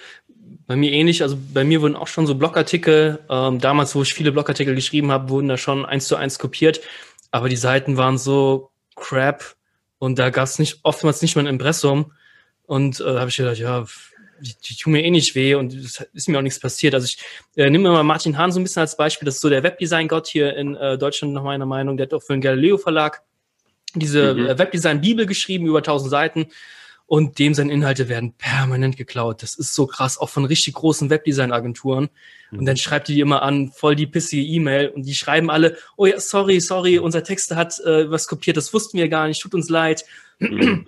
bei mir ähnlich. Also bei mir wurden auch schon so Blogartikel, ähm, damals, wo ich viele Blogartikel geschrieben habe, wurden da schon eins zu eins kopiert. Aber die Seiten waren so crap und da gab es nicht, oftmals nicht mal ein Impressum. Und äh, habe ich gedacht, ja, die, die tun mir eh nicht weh und es ist mir auch nichts passiert. Also ich äh, nehme mal Martin Hahn so ein bisschen als Beispiel. Das ist so der Webdesign-Gott hier in äh, Deutschland nach meiner Meinung. Der hat auch für den Galileo-Verlag diese mhm. Webdesign-Bibel geschrieben, über 1000 Seiten und dem seine Inhalte werden permanent geklaut. Das ist so krass, auch von richtig großen Webdesign-Agenturen. Mhm. Und dann schreibt die immer an, voll die pissige E-Mail und die schreiben alle, oh ja, sorry, sorry, unser Texter hat äh, was kopiert, das wussten wir gar nicht, tut uns leid. Mhm.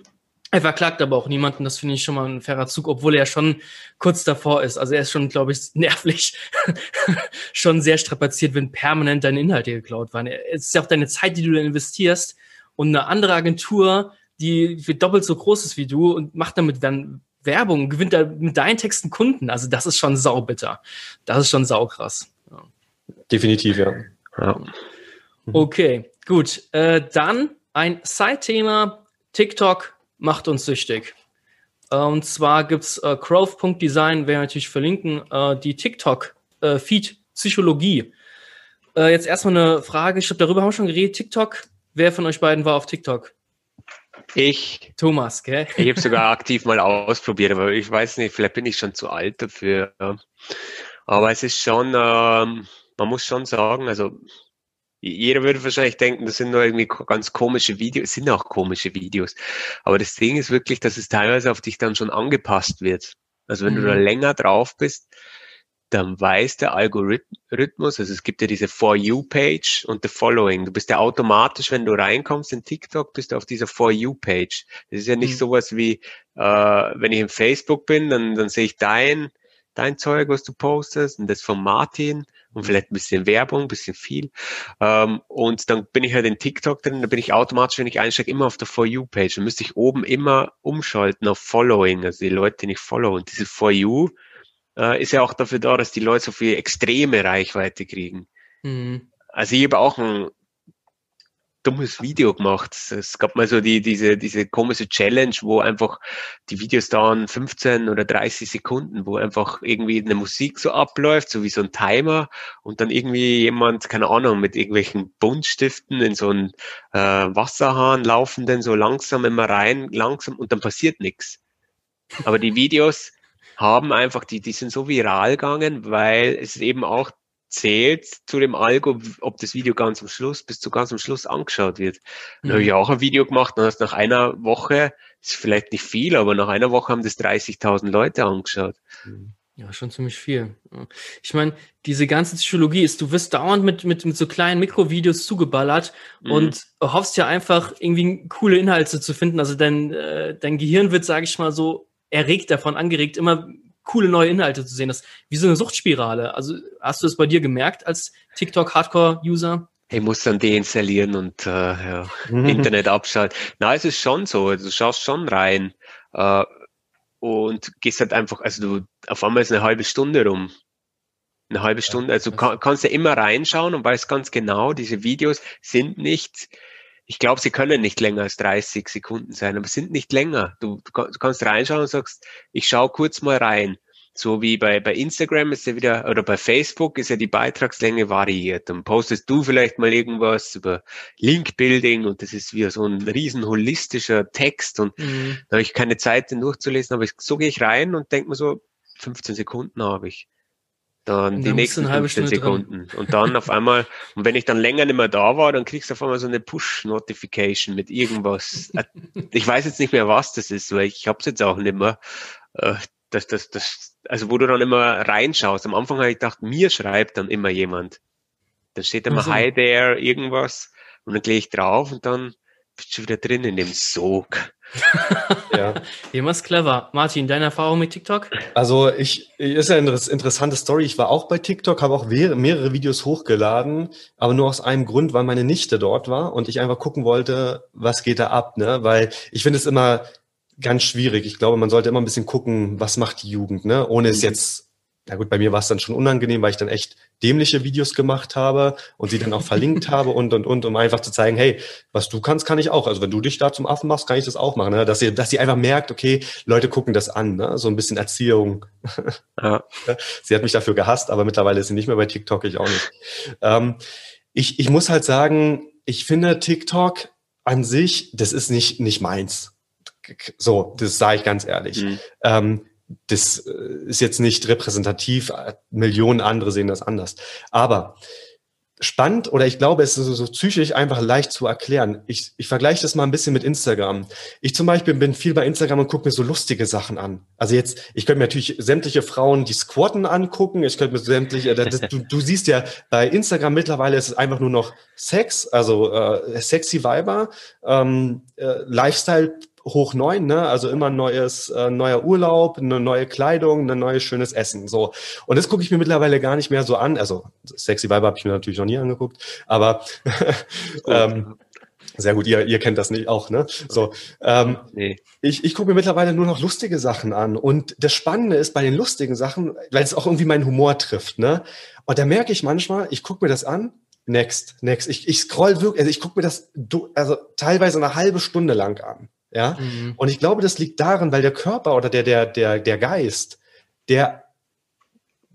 Er verklagt aber auch niemanden, das finde ich schon mal ein fairer Zug, obwohl er schon kurz davor ist. Also er ist schon, glaube ich, nervlich [LAUGHS] schon sehr strapaziert, wenn permanent deine Inhalte geklaut waren. Es ist ja auch deine Zeit, die du da investierst und eine andere Agentur die doppelt so groß ist wie du und macht damit dann Werbung, gewinnt da mit deinen Texten Kunden. Also das ist schon saubitter. Das ist schon saukrass. Ja. Definitiv, ja. ja. Okay, gut. Äh, dann ein Side-Thema. TikTok macht uns süchtig. Äh, und zwar gibt's äh, Growth.design, werden wir natürlich verlinken, äh, die TikTok-Feed-Psychologie. Äh, äh, jetzt erstmal eine Frage, ich glaube, darüber haben wir schon geredet. TikTok, wer von euch beiden war auf TikTok? Ich. Thomas, gell? Ich habe sogar aktiv mal ausprobiert, aber ich weiß nicht, vielleicht bin ich schon zu alt dafür. Aber es ist schon, ähm, man muss schon sagen, also jeder würde wahrscheinlich denken, das sind nur irgendwie ganz komische Videos, es sind auch komische Videos. Aber das Ding ist wirklich, dass es teilweise auf dich dann schon angepasst wird. Also wenn mhm. du da mhm. länger drauf bist, dann weiß der Algorithmus, also es gibt ja diese For You-Page und the Following. Du bist ja automatisch, wenn du reinkommst in TikTok, bist du auf dieser For You-Page. Das ist ja nicht mhm. sowas wie, äh, wenn ich in Facebook bin, dann, dann sehe ich dein, dein Zeug, was du postest und das von Martin und mhm. vielleicht ein bisschen Werbung, ein bisschen viel. Ähm, und dann bin ich halt in TikTok drin, dann bin ich automatisch, wenn ich einsteige, immer auf der For You-Page. Dann müsste ich oben immer umschalten auf Following, also die Leute, die ich follow. Und diese For You, äh, ist ja auch dafür da, dass die Leute so viel extreme Reichweite kriegen. Mhm. Also ich habe auch ein dummes Video gemacht. Es gab mal so die, diese, diese komische Challenge, wo einfach die Videos dauern 15 oder 30 Sekunden, wo einfach irgendwie eine Musik so abläuft, so wie so ein Timer und dann irgendwie jemand, keine Ahnung, mit irgendwelchen Buntstiften in so einen äh, Wasserhahn laufen dann so langsam immer rein, langsam und dann passiert nichts. Aber die Videos haben einfach, die, die sind so viral gegangen, weil es eben auch zählt zu dem Algo, ob das Video ganz am Schluss, bis zu ganz am Schluss angeschaut wird. Dann mhm. habe ich auch ein Video gemacht und hast nach einer Woche, ist vielleicht nicht viel, aber nach einer Woche haben das 30.000 Leute angeschaut. Mhm. Ja, schon ziemlich viel. Ich meine, diese ganze Psychologie ist, du wirst dauernd mit, mit, mit so kleinen Mikrovideos zugeballert mhm. und hoffst ja einfach irgendwie coole Inhalte zu finden. Also dein, äh, dein Gehirn wird, sage ich mal, so erregt davon, angeregt, immer coole neue Inhalte zu sehen. Das ist wie so eine Suchtspirale. Also hast du es bei dir gemerkt als TikTok-Hardcore-User? Ich muss dann deinstallieren und äh, ja, [LAUGHS] Internet abschalten. Na, es ist schon so. Du schaust schon rein äh, und gehst halt einfach, also du, auf einmal ist eine halbe Stunde rum. Eine halbe Stunde. Also du kann, kannst ja immer reinschauen und weißt ganz genau, diese Videos sind nicht ich glaube, sie können nicht länger als 30 Sekunden sein, aber sind nicht länger. Du, du kannst reinschauen und sagst, ich schaue kurz mal rein. So wie bei, bei Instagram ist ja wieder, oder bei Facebook ist ja die Beitragslänge variiert. Dann postest du vielleicht mal irgendwas über Link-Building und das ist wieder so ein riesen holistischer Text und mhm. da habe ich keine Zeit, den durchzulesen, aber ich, so gehe ich rein und denke mir so, 15 Sekunden habe ich. Dann die nächsten 15 Sekunden. Drin. Und dann auf einmal, und wenn ich dann länger nicht mehr da war, dann kriegst du auf einmal so eine Push-Notification mit irgendwas. ich weiß jetzt nicht mehr, was das ist, weil ich hab's jetzt auch nicht mehr. Äh, das, das, das, also wo du dann immer reinschaust. Am Anfang habe ich gedacht, mir schreibt dann immer jemand. Dann steht immer also. Hi there, irgendwas. Und dann gehe ich drauf und dann bist du wieder drin in dem Sog. Ja. [LAUGHS] Jemals clever. Martin, deine Erfahrung mit TikTok? Also ich, ist ja eine interessante Story. Ich war auch bei TikTok, habe auch mehrere Videos hochgeladen, aber nur aus einem Grund, weil meine Nichte dort war und ich einfach gucken wollte, was geht da ab, ne? Weil ich finde es immer ganz schwierig. Ich glaube, man sollte immer ein bisschen gucken, was macht die Jugend, ne? Ohne es mhm. jetzt na gut, bei mir war es dann schon unangenehm, weil ich dann echt dämliche Videos gemacht habe und sie dann auch verlinkt [LAUGHS] habe und, und, und, um einfach zu zeigen, hey, was du kannst, kann ich auch. Also wenn du dich da zum Affen machst, kann ich das auch machen. Ne? Dass sie, dass sie einfach merkt, okay, Leute gucken das an, ne? so ein bisschen Erziehung. Ja. [LAUGHS] sie hat mich dafür gehasst, aber mittlerweile ist sie nicht mehr bei TikTok, ich auch nicht. Ähm, ich, ich muss halt sagen, ich finde TikTok an sich, das ist nicht, nicht meins. So, das sage ich ganz ehrlich. Mhm. Ähm, das äh, ist jetzt nicht repräsentativ, Millionen andere sehen das anders. Aber spannend oder ich glaube, es ist so psychisch einfach leicht zu erklären. Ich, ich vergleiche das mal ein bisschen mit Instagram. Ich zum Beispiel bin viel bei Instagram und gucke mir so lustige Sachen an. Also jetzt, ich könnte mir natürlich sämtliche Frauen, die squatten, angucken. Ich könnte mir sämtliche, das, du, du siehst ja, bei Instagram mittlerweile ist es einfach nur noch Sex, also äh, sexy Weiber, ähm, äh, Lifestyle hoch neun, ne? Also immer neues, äh, neuer Urlaub, eine neue Kleidung, ein neues schönes Essen. So. Und das gucke ich mir mittlerweile gar nicht mehr so an. Also Sexy Vibe habe ich mir natürlich noch nie angeguckt, aber [LAUGHS] ähm, sehr gut, ihr, ihr kennt das nicht auch, ne? So, ähm, nee. ich, ich gucke mir mittlerweile nur noch lustige Sachen an. Und das Spannende ist bei den lustigen Sachen, weil es auch irgendwie meinen Humor trifft, ne? Und da merke ich manchmal, ich gucke mir das an, next, next. Ich, ich scroll wirklich, also ich gucke mir das also teilweise eine halbe Stunde lang an. Ja. Mhm. Und ich glaube, das liegt daran, weil der Körper oder der, der, der, der Geist, der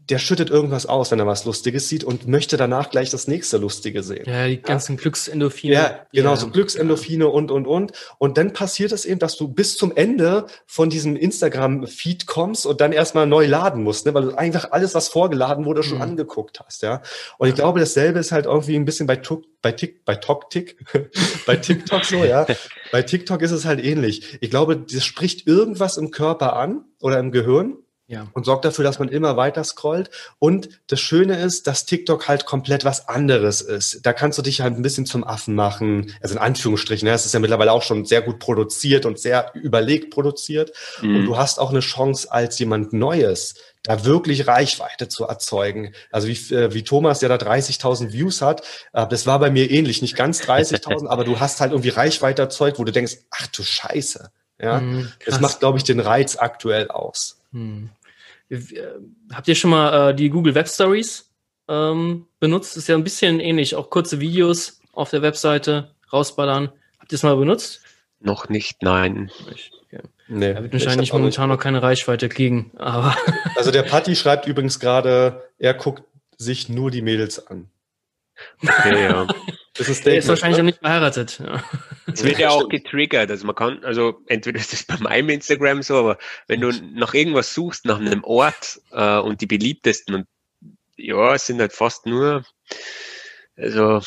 der schüttet irgendwas aus, wenn er was Lustiges sieht und möchte danach gleich das nächste Lustige sehen. Ja, die ganzen ja? Glücksendorphine. Ja, genau, so Glücksendorphine und, und, und. Und dann passiert es eben, dass du bis zum Ende von diesem Instagram-Feed kommst und dann erstmal neu laden musst, ne? weil du einfach alles, was vorgeladen wurde, schon mhm. angeguckt hast, ja. Und ich glaube, dasselbe ist halt irgendwie ein bisschen bei Tuk, bei Tik, bei Tok Tik, [LAUGHS] bei TikTok so, ja. [LAUGHS] bei TikTok ist es halt ähnlich. Ich glaube, das spricht irgendwas im Körper an oder im Gehirn ja. Und sorgt dafür, dass man immer weiter scrollt. Und das Schöne ist, dass TikTok halt komplett was anderes ist. Da kannst du dich halt ein bisschen zum Affen machen. Also in Anführungsstrichen. Ne? Es ist ja mittlerweile auch schon sehr gut produziert und sehr überlegt produziert. Mhm. Und du hast auch eine Chance als jemand Neues, da wirklich Reichweite zu erzeugen. Also wie, äh, wie Thomas, der da 30.000 Views hat, äh, das war bei mir ähnlich. Nicht ganz 30.000, [LAUGHS] aber du hast halt irgendwie Reichweite erzeugt, wo du denkst, ach du Scheiße. Ja, mhm, das macht, glaube ich, den Reiz aktuell aus. Mhm. Äh, habt ihr schon mal äh, die Google Web Stories ähm, benutzt? Ist ja ein bisschen ähnlich. Auch kurze Videos auf der Webseite rausballern. Habt ihr es mal benutzt? Noch nicht, nein. Okay. Nee, er wird wahrscheinlich momentan noch keine Reichweite kriegen. Aber also der Patti schreibt übrigens gerade, er guckt sich nur die Mädels an. Okay, ja. [LAUGHS] Das ist, der ist wahrscheinlich ne? noch nicht verheiratet. Ja. Es wird ja auch getriggert. Also man kann, also entweder ist das bei meinem Instagram so, aber wenn du nach irgendwas suchst, nach einem Ort äh, und die beliebtesten und ja, es sind halt fast nur, also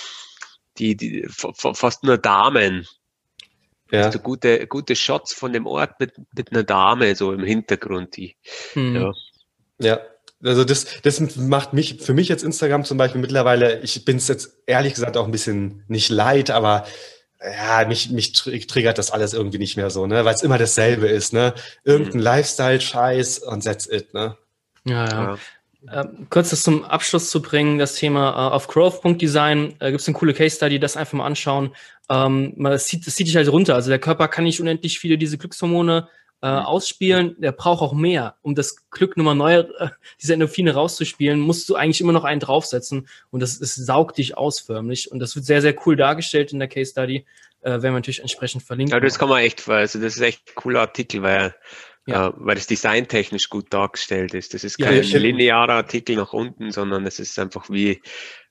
die, die fast nur Damen. Ja. Also gute, gute Shots von dem Ort mit, mit einer Dame so im Hintergrund. Die, hm. ja. ja, also das, das macht mich, für mich jetzt Instagram zum Beispiel mittlerweile, ich bin es jetzt ehrlich gesagt auch ein bisschen nicht leid, aber ja, mich, mich triggert das alles irgendwie nicht mehr so, ne? Weil es immer dasselbe ist, ne? Irgendein mhm. Lifestyle-Scheiß und that's it, ne? Ja, ja. ja. Äh, kurz das zum Abschluss zu bringen, das Thema äh, auf Growth.design, äh, gibt es eine coole Case Study, das einfach mal anschauen. Ähm, man, das, zieht, das zieht dich halt runter. Also der Körper kann nicht unendlich viele diese Glückshormone äh, mhm. ausspielen, der braucht auch mehr. Um das Glück Nummer neu, äh, diese Endorphine rauszuspielen, musst du eigentlich immer noch einen draufsetzen und das, das saugt dich aus förmlich und das wird sehr, sehr cool dargestellt in der Case Study, äh, werden wir natürlich entsprechend verlinken. Ja, das kann man echt, also das ist echt ein cooler Artikel, weil ja. äh, weil das designtechnisch gut dargestellt ist. Das ist kein ja, linearer Artikel nach unten, sondern es ist einfach wie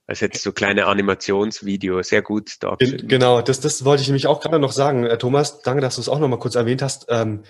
als hätte so kleine Animationsvideo, sehr gut dargestellt. Genau, das, das wollte ich nämlich auch gerade noch sagen, äh, Thomas. Danke, dass du es auch noch mal kurz erwähnt hast. Ähm,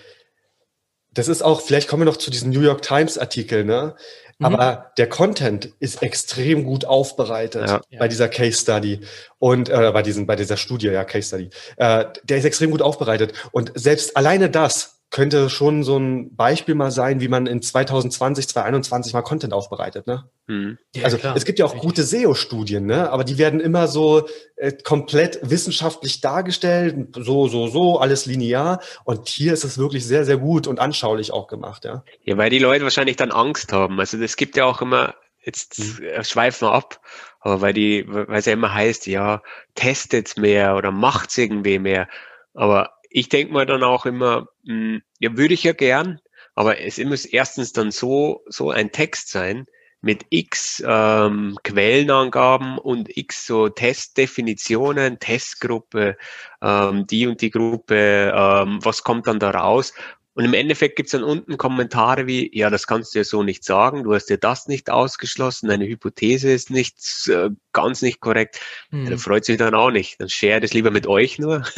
das ist auch, vielleicht kommen wir noch zu diesem New York Times Artikel, ne? Mhm. Aber der Content ist extrem gut aufbereitet ja. bei dieser Case Study und äh, bei diesem, bei dieser Studie, ja, Case Study. Äh, der ist extrem gut aufbereitet. Und selbst alleine das könnte schon so ein Beispiel mal sein, wie man in 2020, 2021 mal Content aufbereitet. Ne? Mhm. Ja, also klar. es gibt ja auch gute SEO-Studien, ne? aber die werden immer so äh, komplett wissenschaftlich dargestellt, so, so, so, alles linear. Und hier ist es wirklich sehr, sehr gut und anschaulich auch gemacht. Ja, ja weil die Leute wahrscheinlich dann Angst haben. Also es gibt ja auch immer, jetzt mhm. schweifen wir ab, aber weil die, weil es ja immer heißt, ja, testet mehr oder macht's irgendwie mehr. Aber ich denke mal dann auch immer, mh, hm, ja, würde ich ja gern, aber es muss erstens dann so, so ein Text sein mit x ähm, Quellenangaben und x so Testdefinitionen, Testgruppe, ähm, die und die Gruppe, ähm, was kommt dann da raus? Und im Endeffekt gibt's dann unten Kommentare wie, ja, das kannst du ja so nicht sagen, du hast dir das nicht ausgeschlossen, deine Hypothese ist nicht äh, ganz nicht korrekt. Hm. Ja, da freut sich dann auch nicht. Dann share das lieber mit euch nur. [LAUGHS]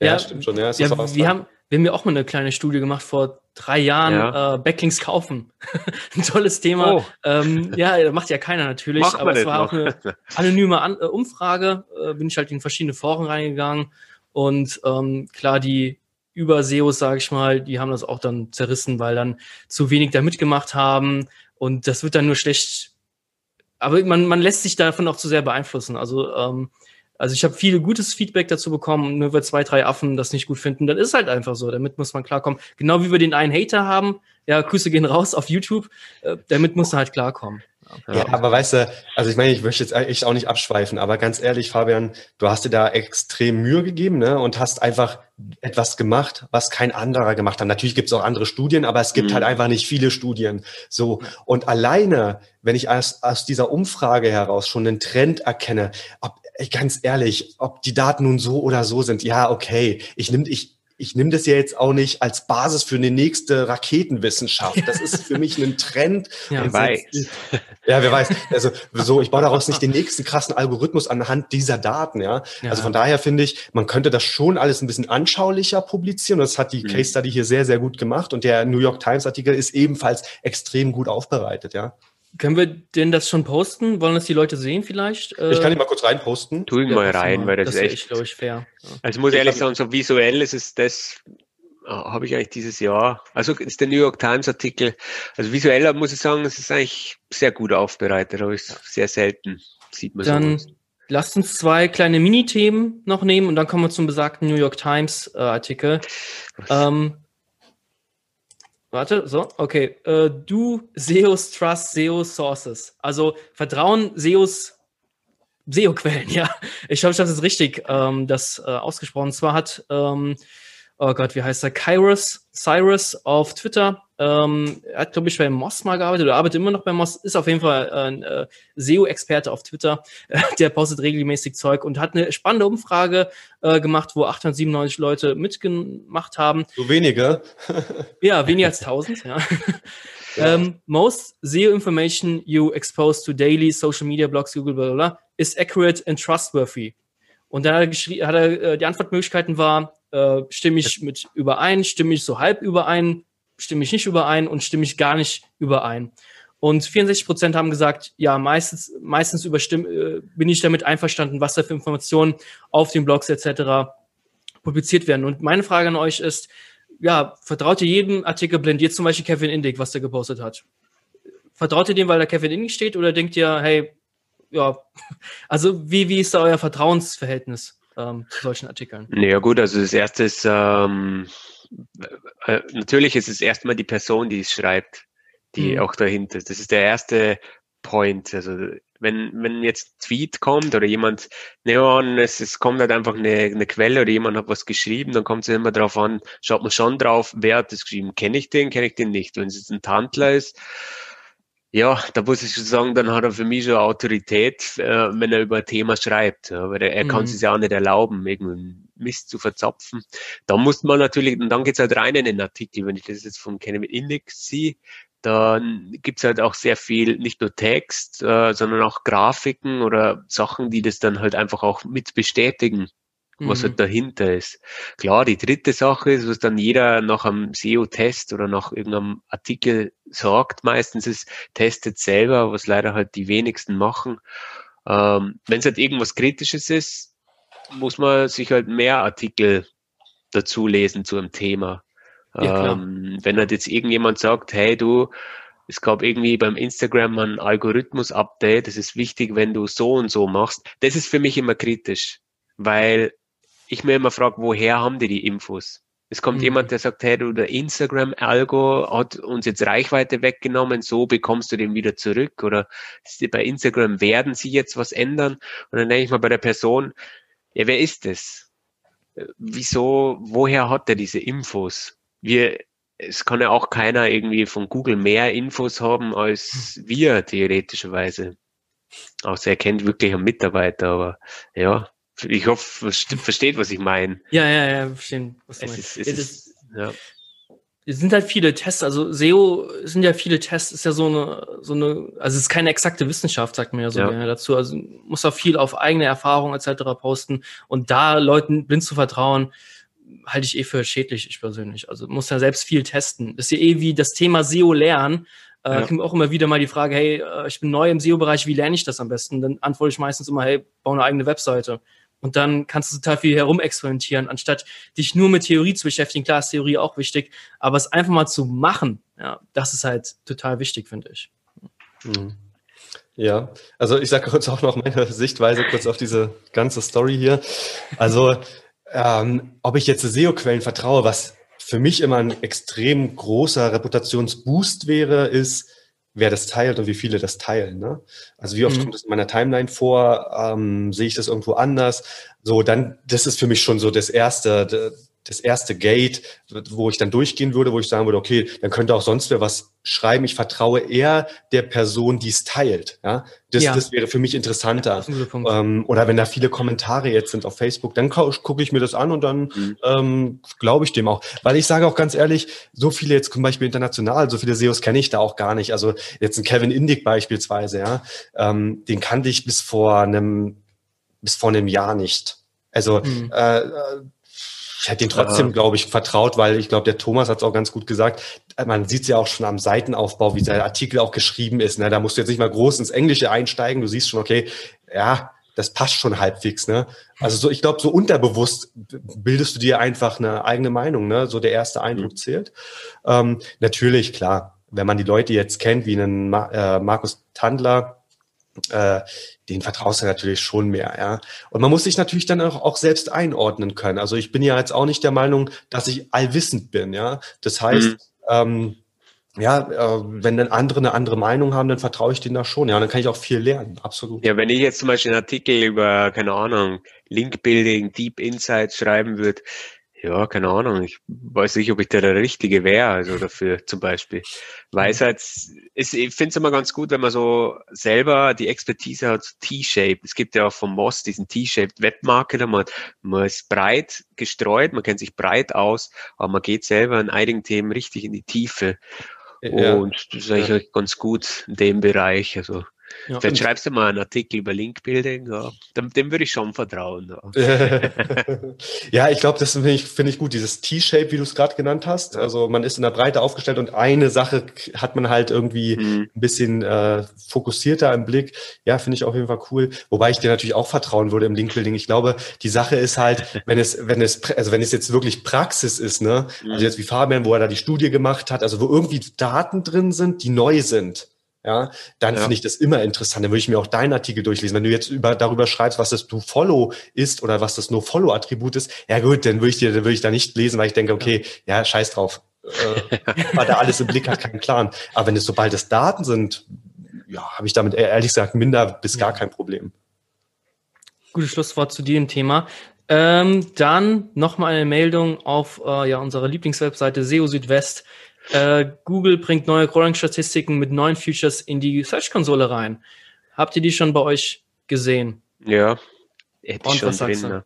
ja, ja, stimmt schon. Ja, ja wir, haben, wir haben ja auch mal eine kleine Studie gemacht vor drei Jahren, ja. äh, Backlinks kaufen. [LAUGHS] Ein tolles Thema. Oh. Ähm, ja, macht ja keiner natürlich, Macht aber es war noch. auch eine anonyme An äh, Umfrage. Äh, bin ich halt in verschiedene Foren reingegangen und ähm, klar, die über SEOs, sage ich mal, die haben das auch dann zerrissen, weil dann zu wenig da mitgemacht haben und das wird dann nur schlecht. Aber man, man lässt sich davon auch zu sehr beeinflussen. Also, ähm, also ich habe viel gutes Feedback dazu bekommen, nur weil zwei, drei Affen das nicht gut finden, das ist halt einfach so. Damit muss man klarkommen. Genau wie wir den einen Hater haben, ja, Grüße gehen raus auf YouTube, äh, damit muss man halt klarkommen. Ja. ja, aber weißt du, also ich meine, ich möchte jetzt echt auch nicht abschweifen, aber ganz ehrlich, Fabian, du hast dir da extrem Mühe gegeben ne, und hast einfach etwas gemacht, was kein anderer gemacht hat. Natürlich gibt es auch andere Studien, aber es gibt mhm. halt einfach nicht viele Studien. So und alleine, wenn ich aus, aus dieser Umfrage heraus schon einen Trend erkenne, ob ganz ehrlich, ob die Daten nun so oder so sind, ja, okay, ich nehme ich ich nehme das ja jetzt auch nicht als Basis für eine nächste Raketenwissenschaft. Das ist für mich ein Trend. ja, wer weiß. Ja, wer weiß. Also so, ich baue daraus nicht den nächsten krassen Algorithmus anhand dieser Daten. Ja, ja. also von daher finde ich, man könnte das schon alles ein bisschen anschaulicher publizieren. Das hat die mhm. Case Study hier sehr, sehr gut gemacht und der New York Times Artikel ist ebenfalls extrem gut aufbereitet. Ja. Können wir denn das schon posten? Wollen das die Leute sehen vielleicht? Ich kann ihn mal kurz reinposten. Tu ihn ja, mal rein, weil das, das ist echt, glaube ich, fair. Ja. Also ich muss ehrlich sagen, so visuell ist es das, äh, habe ich eigentlich dieses Jahr, also ist der New York Times Artikel, also visuell muss ich sagen, es ist eigentlich sehr gut aufbereitet, aber ist sehr selten, sieht man Dann sowas. lasst uns zwei kleine Mini-Themen noch nehmen und dann kommen wir zum besagten New York Times äh, Artikel. Ähm, Warte, so, okay. Äh, du SEOs Trust SEO Sources. Also Vertrauen SEOs SEO-Quellen, [LAUGHS] ja. Ich hoffe, ich habe es richtig ähm, das äh, ausgesprochen. Und zwar hat ähm, oh Gott, wie heißt er? Kyrus, Cyrus auf Twitter. Ähm, er hat, glaube ich, bei Moss mal gearbeitet oder arbeitet immer noch bei Moss, ist auf jeden Fall ein äh, SEO-Experte auf Twitter. [LAUGHS] der postet regelmäßig Zeug und hat eine spannende Umfrage äh, gemacht, wo 897 Leute mitgemacht haben. So wenige? [LAUGHS] ja, weniger als 1000, ja. [LAUGHS] Ja. Ähm, most SEO information you expose to daily social media blogs, Google, blah, blah, blah, is accurate and trustworthy. Und dann hat er, geschrieben, hat er äh, die Antwortmöglichkeiten war äh, stimme ich mit überein, stimme ich so halb überein, stimme ich nicht überein und stimme ich gar nicht überein. Und 64 Prozent haben gesagt, ja, meistens, meistens überstimm, äh, bin ich damit einverstanden, was da für Informationen auf den Blogs etc. publiziert werden. Und meine Frage an euch ist, ja, vertraut ihr jedem Artikel blind? Jetzt zum Beispiel Kevin Indig, was der gepostet hat. Vertraut ihr dem, weil da Kevin Indig steht oder denkt ihr, hey, ja, [LAUGHS] also wie, wie ist da euer Vertrauensverhältnis ähm, zu solchen Artikeln? Ja gut, also das erste ist, ähm, äh, natürlich ist es erstmal die Person, die es schreibt, die mhm. auch dahinter ist. Das ist der erste Point. Also wenn, wenn jetzt Tweet kommt oder jemand, nein, es, es kommt halt einfach eine, eine Quelle oder jemand hat was geschrieben, dann kommt es immer darauf an, schaut man schon drauf, wer hat das geschrieben, kenne ich den, kenne ich den nicht. Wenn es jetzt ein Tandler ist, ja, da muss ich schon sagen, dann hat er für mich schon Autorität, äh, wenn er über ein Thema schreibt. Ja, weil er, er mhm. kann es ja auch nicht erlauben, irgendeinen Mist zu verzapfen. Da muss man natürlich, und dann geht's halt rein in den Artikel, wenn ich das jetzt von Kevin Index sehe, dann gibt's halt auch sehr viel, nicht nur Text, äh, sondern auch Grafiken oder Sachen, die das dann halt einfach auch mit bestätigen was halt mhm. dahinter ist. Klar, die dritte Sache ist, was dann jeder nach einem SEO-Test oder nach irgendeinem Artikel sagt, meistens ist, testet selber, was leider halt die wenigsten machen. Ähm, Wenn es halt irgendwas Kritisches ist, muss man sich halt mehr Artikel dazu lesen zu einem Thema. Ja, ähm, wenn halt jetzt irgendjemand sagt, hey du, es gab irgendwie beim Instagram ein Algorithmus-Update, das ist wichtig, wenn du so und so machst. Das ist für mich immer kritisch, weil ich mir immer frage, woher haben die die Infos? Es kommt mhm. jemand, der sagt, hey, du, der Instagram-Algo hat uns jetzt Reichweite weggenommen, so bekommst du den wieder zurück. Oder bei Instagram werden sie jetzt was ändern. Und dann denke ich mal bei der Person, ja, wer ist das? Wieso, woher hat er diese Infos? Wir, es kann ja auch keiner irgendwie von Google mehr Infos haben als wir, theoretischerweise. Außer er kennt wirklich einen Mitarbeiter, aber ja, ich hoffe, versteht, was ich meine. Ja, ja, ja, verstehen, was du es meinst. Ist, es ist, ja. Es sind halt viele Tests, also SEO sind ja viele Tests, ist ja so eine, so eine, also es ist keine exakte Wissenschaft, sagt man ja so ja. gerne dazu. Also muss auch viel auf eigene Erfahrung etc. posten und da Leuten blind zu vertrauen, halte ich eh für schädlich, ich persönlich. Also muss ja selbst viel testen. Das ist ja eh wie das Thema SEO lernen. Äh, ja. kommt auch immer wieder mal die Frage, hey, äh, ich bin neu im SEO-Bereich, wie lerne ich das am besten? Dann antworte ich meistens immer, hey, bau eine eigene Webseite. Und dann kannst du total viel herumexperimentieren, anstatt dich nur mit Theorie zu beschäftigen. Klar ist Theorie auch wichtig, aber es einfach mal zu machen, ja, das ist halt total wichtig, finde ich. Mhm. Ja, also ich sage kurz auch noch meine Sichtweise kurz auf diese ganze Story hier. Also, ähm, ob ich jetzt SEO-Quellen vertraue, was für mich immer ein extrem großer Reputationsboost wäre, ist, wer das teilt und wie viele das teilen. Ne? Also wie oft mhm. kommt es in meiner Timeline vor? Ähm, sehe ich das irgendwo anders? So, dann, das ist für mich schon so das erste, das erste Gate, wo ich dann durchgehen würde, wo ich sagen würde, okay, dann könnte auch sonst wer was schreiben. Ich vertraue eher der Person, die es teilt. Ja, das, ja. das wäre für mich interessanter. Ähm, oder wenn da viele Kommentare jetzt sind auf Facebook, dann gucke ich mir das an und dann mhm. ähm, glaube ich dem auch. Weil ich sage auch ganz ehrlich, so viele jetzt zum Beispiel international, so viele SEOs kenne ich da auch gar nicht. Also jetzt ein Kevin Indig beispielsweise, ja, ähm, den kannte ich bis vor einem bis vor einem Jahr nicht. Also mhm. äh, ich hätte ihn trotzdem, ja. glaube ich, vertraut, weil ich glaube, der Thomas hat es auch ganz gut gesagt. Man sieht es ja auch schon am Seitenaufbau, wie der Artikel auch geschrieben ist. Ne? Da musst du jetzt nicht mal groß ins Englische einsteigen. Du siehst schon, okay, ja, das passt schon halbwegs. Ne? Also so, ich glaube, so unterbewusst bildest du dir einfach eine eigene Meinung. Ne? So der erste Eindruck mhm. zählt. Ähm, natürlich, klar, wenn man die Leute jetzt kennt, wie einen Ma äh, Markus Tandler, äh, den vertraust du natürlich schon mehr, ja. Und man muss sich natürlich dann auch, auch selbst einordnen können. Also ich bin ja jetzt auch nicht der Meinung, dass ich allwissend bin, ja. Das heißt, mhm. ähm, ja, äh, wenn dann andere eine andere Meinung haben, dann vertraue ich denen da schon. Ja, und dann kann ich auch viel lernen, absolut. Ja, wenn ich jetzt zum Beispiel einen Artikel über, keine Ahnung, Link Building, Deep Insights schreiben würde, ja, keine Ahnung. Ich weiß nicht, ob ich da der Richtige wäre, also dafür zum Beispiel. Weisheit, ist, ich finde es immer ganz gut, wenn man so selber die Expertise hat, T-Shape. Es gibt ja auch vom Moss diesen T-Shaped Webmarketer. Man, man ist breit gestreut, man kennt sich breit aus, aber man geht selber in einigen Themen richtig in die Tiefe. Ja. Und das ist eigentlich ja. ganz gut in dem Bereich. Also Ja, Vielleicht schreibst du mal einen Artikel über Link-Building, ja. dem, dem, würde ich schon vertrauen. Ja, [LAUGHS] ja ich glaube, das finde ich, find ich gut, dieses T-Shape, wie du es gerade genannt hast. Also man ist in der Breite aufgestellt und eine Sache hat man halt irgendwie mhm. ein bisschen äh, fokussierter im Blick. Ja, finde ich auf jeden Fall cool. Wobei ich dir natürlich auch vertrauen würde im Link-Building. Ich glaube, die Sache ist halt, [LAUGHS] wenn es, wenn es, also wenn es jetzt wirklich Praxis ist, ne, mhm. also jetzt wie Fabian, wo er da die Studie gemacht hat, also wo irgendwie Daten drin sind, die neu sind ja, dann ja. finde ich das immer interessant. Dann würde ich mir auch deinen Artikel durchlesen. Wenn du jetzt über, darüber schreibst, was das Do-Follow ist oder was das No-Follow-Attribut ist, ja gut, dann würde ich dir, dann würde ich da nicht lesen, weil ich denke, okay, ja, scheiß drauf. Äh, weil da alles im Blick hat, keinen Plan. Aber wenn es sobald es Daten sind, ja, habe ich damit ehrlich gesagt minder bis gar kein Problem. Gutes Schlusswort zu dem Thema. Ähm, dann nochmal eine Meldung auf äh, ja, unserer Lieblingswebseite SEO Südwest. Äh, Google bringt neue Crawling-Statistiken mit neuen Features in die Search-Konsole rein. Habt ihr die schon bei euch gesehen? Ja, hätte ich schon drin. Ne?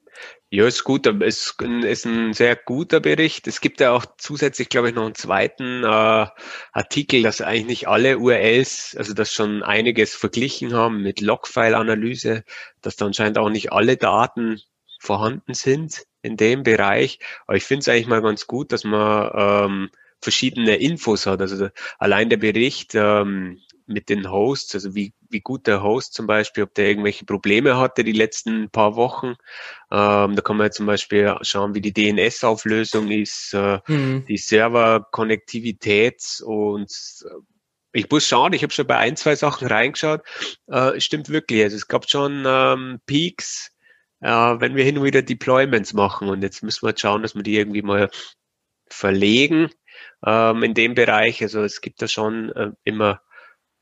Ja, ist gut, es ist ein sehr guter Bericht. Es gibt ja auch zusätzlich, glaube ich, noch einen zweiten äh, Artikel, dass eigentlich nicht alle URLs, also dass schon einiges verglichen haben mit Logfile-Analyse, dass da anscheinend auch nicht alle Daten vorhanden sind in dem Bereich. Aber ich finde es eigentlich mal ganz gut, dass man ähm, verschiedene Infos hat. Also allein der Bericht ähm, mit den Hosts, also wie, wie gut der Host zum Beispiel, ob der irgendwelche Probleme hatte die letzten paar Wochen. Ähm, da kann man zum Beispiel schauen, wie die DNS-Auflösung ist, äh, mhm. die Server-Konnektivität und äh, ich muss schauen, ich habe schon bei ein, zwei Sachen reingeschaut. Äh, stimmt wirklich. Also es gab schon ähm, Peaks, äh, wenn wir hin und wieder Deployments machen. Und jetzt müssen wir schauen, dass wir die irgendwie mal verlegen ähm, in dem Bereich. Also es gibt da schon äh, immer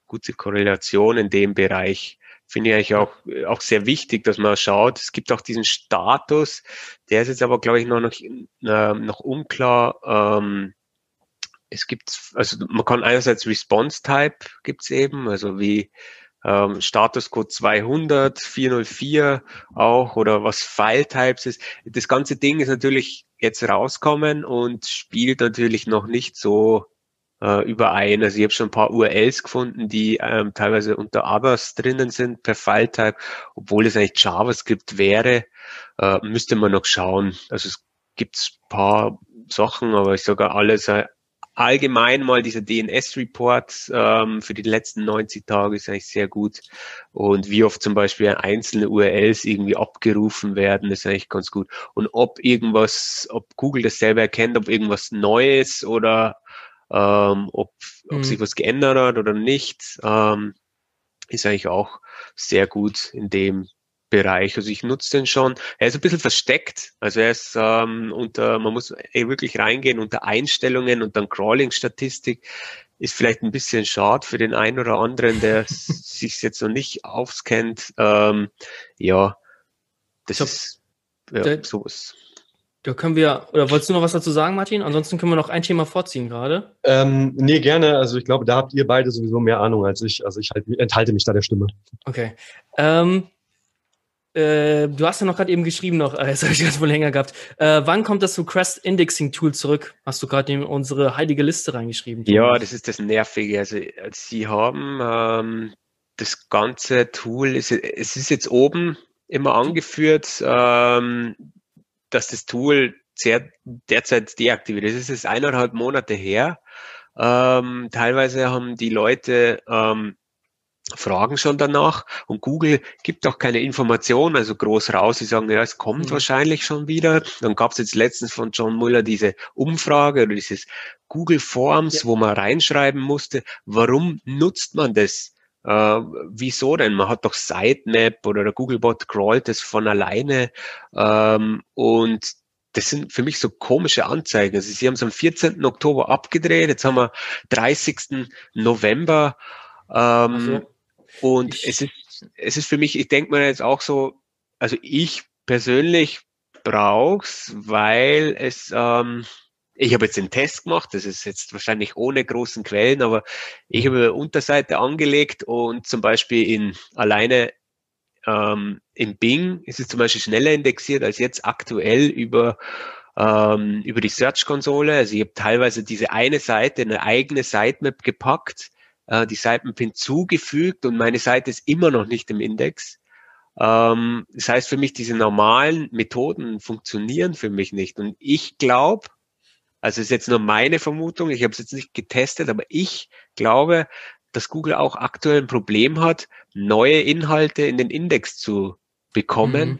gute Korrelation in dem Bereich. Finde ich eigentlich auch, auch sehr wichtig, dass man schaut. Es gibt auch diesen Status, der ist jetzt aber, glaube ich, noch, noch, äh, noch unklar. Ähm, es gibt, also man kann einerseits Response Type gibt's eben, also wie ähm, Statuscode 200, 404 auch oder was File Types ist. Das ganze Ding ist natürlich jetzt rauskommen und spielt natürlich noch nicht so äh, überein. Also ich habe schon ein paar URLs gefunden, die ähm, teilweise unter Others drinnen sind per File Type, obwohl es eigentlich JavaScript wäre, äh, müsste man noch schauen. Also es gibt paar Sachen, aber ich sage alles allgemein mal dieser DNS-Report ähm, für die letzten 90 Tage ist eigentlich sehr gut. Und wie oft zum Beispiel einzelne URLs irgendwie abgerufen werden, ist eigentlich ganz gut. Und ob irgendwas, ob Google das selber erkennt, ob irgendwas Neues oder ähm, ob, ob mhm. sich was geändert hat oder nicht, ähm, ist eigentlich auch sehr gut in dem Bereich. Also ich nutze den schon. Er ist ein bisschen versteckt. Also er ist ähm, unter, man muss ey, wirklich reingehen unter Einstellungen und dann Crawling-Statistik. Ist vielleicht ein bisschen schade für den einen oder anderen, der [LAUGHS] sich jetzt noch nicht aufscannt. Ähm, ja, das so, ist ja, der, sowas. Da können wir, oder wolltest du noch was dazu sagen, Martin? Ansonsten können wir noch ein Thema vorziehen gerade. Ähm, nee, gerne. Also ich glaube, da habt ihr beide sowieso mehr Ahnung als ich. Also ich halt, enthalte mich da der Stimme. Okay. Ähm, äh, du hast ja noch gerade eben geschrieben, noch, äh, [LAUGHS] jetzt habe ich ganz wohl länger gehabt. Äh, wann kommt das Crest Indexing Tool zurück? Hast du gerade in unsere heilige Liste reingeschrieben? Thomas? Ja, das ist das Nervige. Also, sie haben ähm, das ganze Tool, ist, es ist jetzt oben immer angeführt, ähm, dass das Tool sehr, derzeit deaktiviert ist. Es ist eineinhalb Monate her. Ähm, teilweise haben die Leute ähm, fragen schon danach und Google gibt auch keine Informationen, also groß raus. Sie sagen, ja, es kommt mhm. wahrscheinlich schon wieder. Dann gab es jetzt letztens von John Muller diese Umfrage oder dieses Google Forms, ja. wo man reinschreiben musste, warum nutzt man das? Äh, wieso denn? Man hat doch Sitemap oder der Googlebot crawlt das von alleine ähm, und das sind für mich so komische Anzeigen. Also sie haben es am 14. Oktober abgedreht, jetzt haben wir 30. November. Ähm, also, und ich, es ist, es ist für mich, ich denke mir jetzt auch so, also ich persönlich brauch's, weil es, ähm, ich habe jetzt den Test gemacht, das ist jetzt wahrscheinlich ohne großen Quellen, aber ich habe eine Unterseite angelegt und zum Beispiel in alleine ähm, im Bing ist es zum Beispiel schneller indexiert als jetzt aktuell über ähm, über die Search-Konsole. Also ich habe teilweise diese eine Seite, eine eigene Sitemap gepackt äh, die Seiten hinzugefügt und meine Seite ist immer noch nicht im Index. Ähm, das heißt für mich, diese normalen Methoden funktionieren für mich nicht. Und ich glaube, also ist jetzt nur meine Vermutung, ich habe es jetzt nicht getestet, aber ich glaube, dass Google auch aktuell ein Problem hat, neue Inhalte in den Index zu bekommen. Mhm.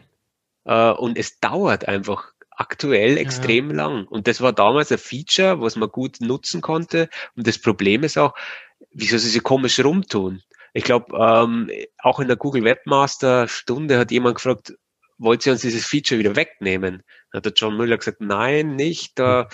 Äh, und es dauert einfach aktuell extrem ja. lang. Und das war damals ein Feature, was man gut nutzen konnte. Und das Problem ist auch, wieso sie sich komisch rumtun. Ich glaube, ähm, auch in der Google Webmaster Stunde hat jemand gefragt, wollt ihr uns dieses Feature wieder wegnehmen? Da hat der John Müller gesagt, nein, nicht. Äh,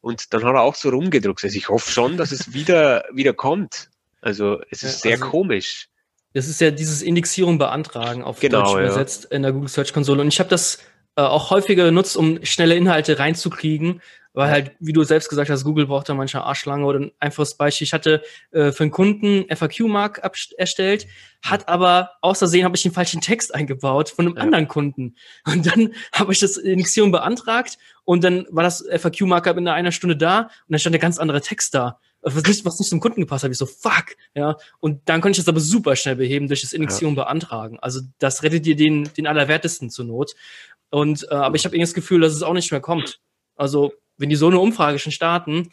und dann hat er auch so rumgedruckt. Also ich hoffe schon, dass es wieder, wieder kommt. Also es ist ja, sehr also, komisch. Das ist ja dieses Indexierung beantragen auf genau, Deutsch übersetzt ja. in der Google Search Konsole. Und ich habe das äh, auch häufiger genutzt, um schnelle Inhalte reinzukriegen, weil halt, wie du selbst gesagt hast, Google braucht da manchmal Arschlange oder ein einfaches Beispiel. Ich hatte äh, für einen Kunden FAQ-Mark erstellt, hat aber außersehen habe ich den falschen Text eingebaut von einem ja. anderen Kunden. Und dann [LAUGHS] habe ich das Indexieren beantragt und dann war das FAQ-Markup in einer Stunde da und dann stand ein ganz anderer Text da was nicht, was nicht zum Kunden gepasst hat. Ich so, fuck, ja. Und dann konnte ich das aber super schnell beheben durch das Indexieren ja. beantragen. Also das rettet dir den, den Allerwertesten zur Not. Und, äh, aber ich habe irgendwie das Gefühl, dass es auch nicht mehr kommt. Also, wenn die so eine Umfrage schon starten,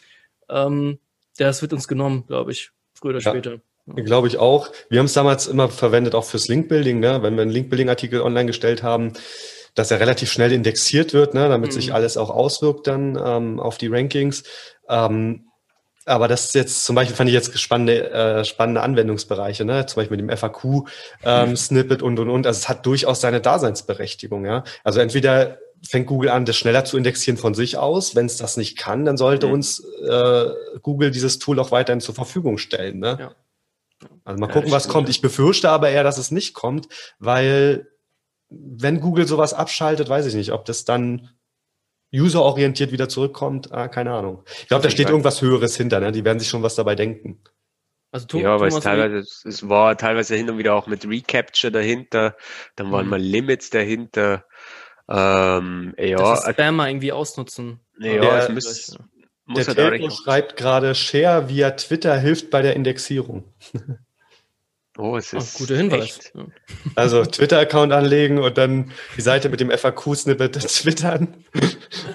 ähm, das wird uns genommen, glaube ich, früher oder ja. später. Glaube ich auch. Wir haben es damals immer verwendet, auch fürs Linkbuilding, ne? wenn wir einen Linkbuilding-Artikel online gestellt haben, dass er relativ schnell indexiert wird, ne? damit mhm. sich alles auch auswirkt dann ähm, auf die Rankings. Ähm, aber das ist jetzt zum Beispiel fand ich jetzt spannende, äh, spannende Anwendungsbereiche, ne? Zum Beispiel mit dem FAQ-Snippet ähm, und und und. Also es hat durchaus seine Daseinsberechtigung, ja. Also entweder fängt Google an, das schneller zu indexieren von sich aus. Wenn es das nicht kann, dann sollte mhm. uns äh, Google dieses Tool auch weiterhin zur Verfügung stellen. Ne? Ja. Also mal ja, gucken, was kommt. Ich befürchte aber eher, dass es nicht kommt, weil wenn Google sowas abschaltet, weiß ich nicht, ob das dann userorientiert wieder zurückkommt, ah, keine Ahnung. Ich glaube, da steht irgendwas Höheres hinter, ne? Die werden sich schon was dabei denken. Also Tom, ja, weil es teilweise, es war teilweise hin und wieder auch mit Recapture dahinter, dann waren mhm. mal Limits dahinter. Ähm, ja. Das Spammer irgendwie ausnutzen. Ja, der, es muss, muss der halt schreibt gerade, Share via Twitter hilft bei der Indexierung. [LAUGHS] Oh, es ist Ach, guter Hinweis. Echt. Also Twitter-Account anlegen und dann die Seite mit dem FAQ-Snippet twittern.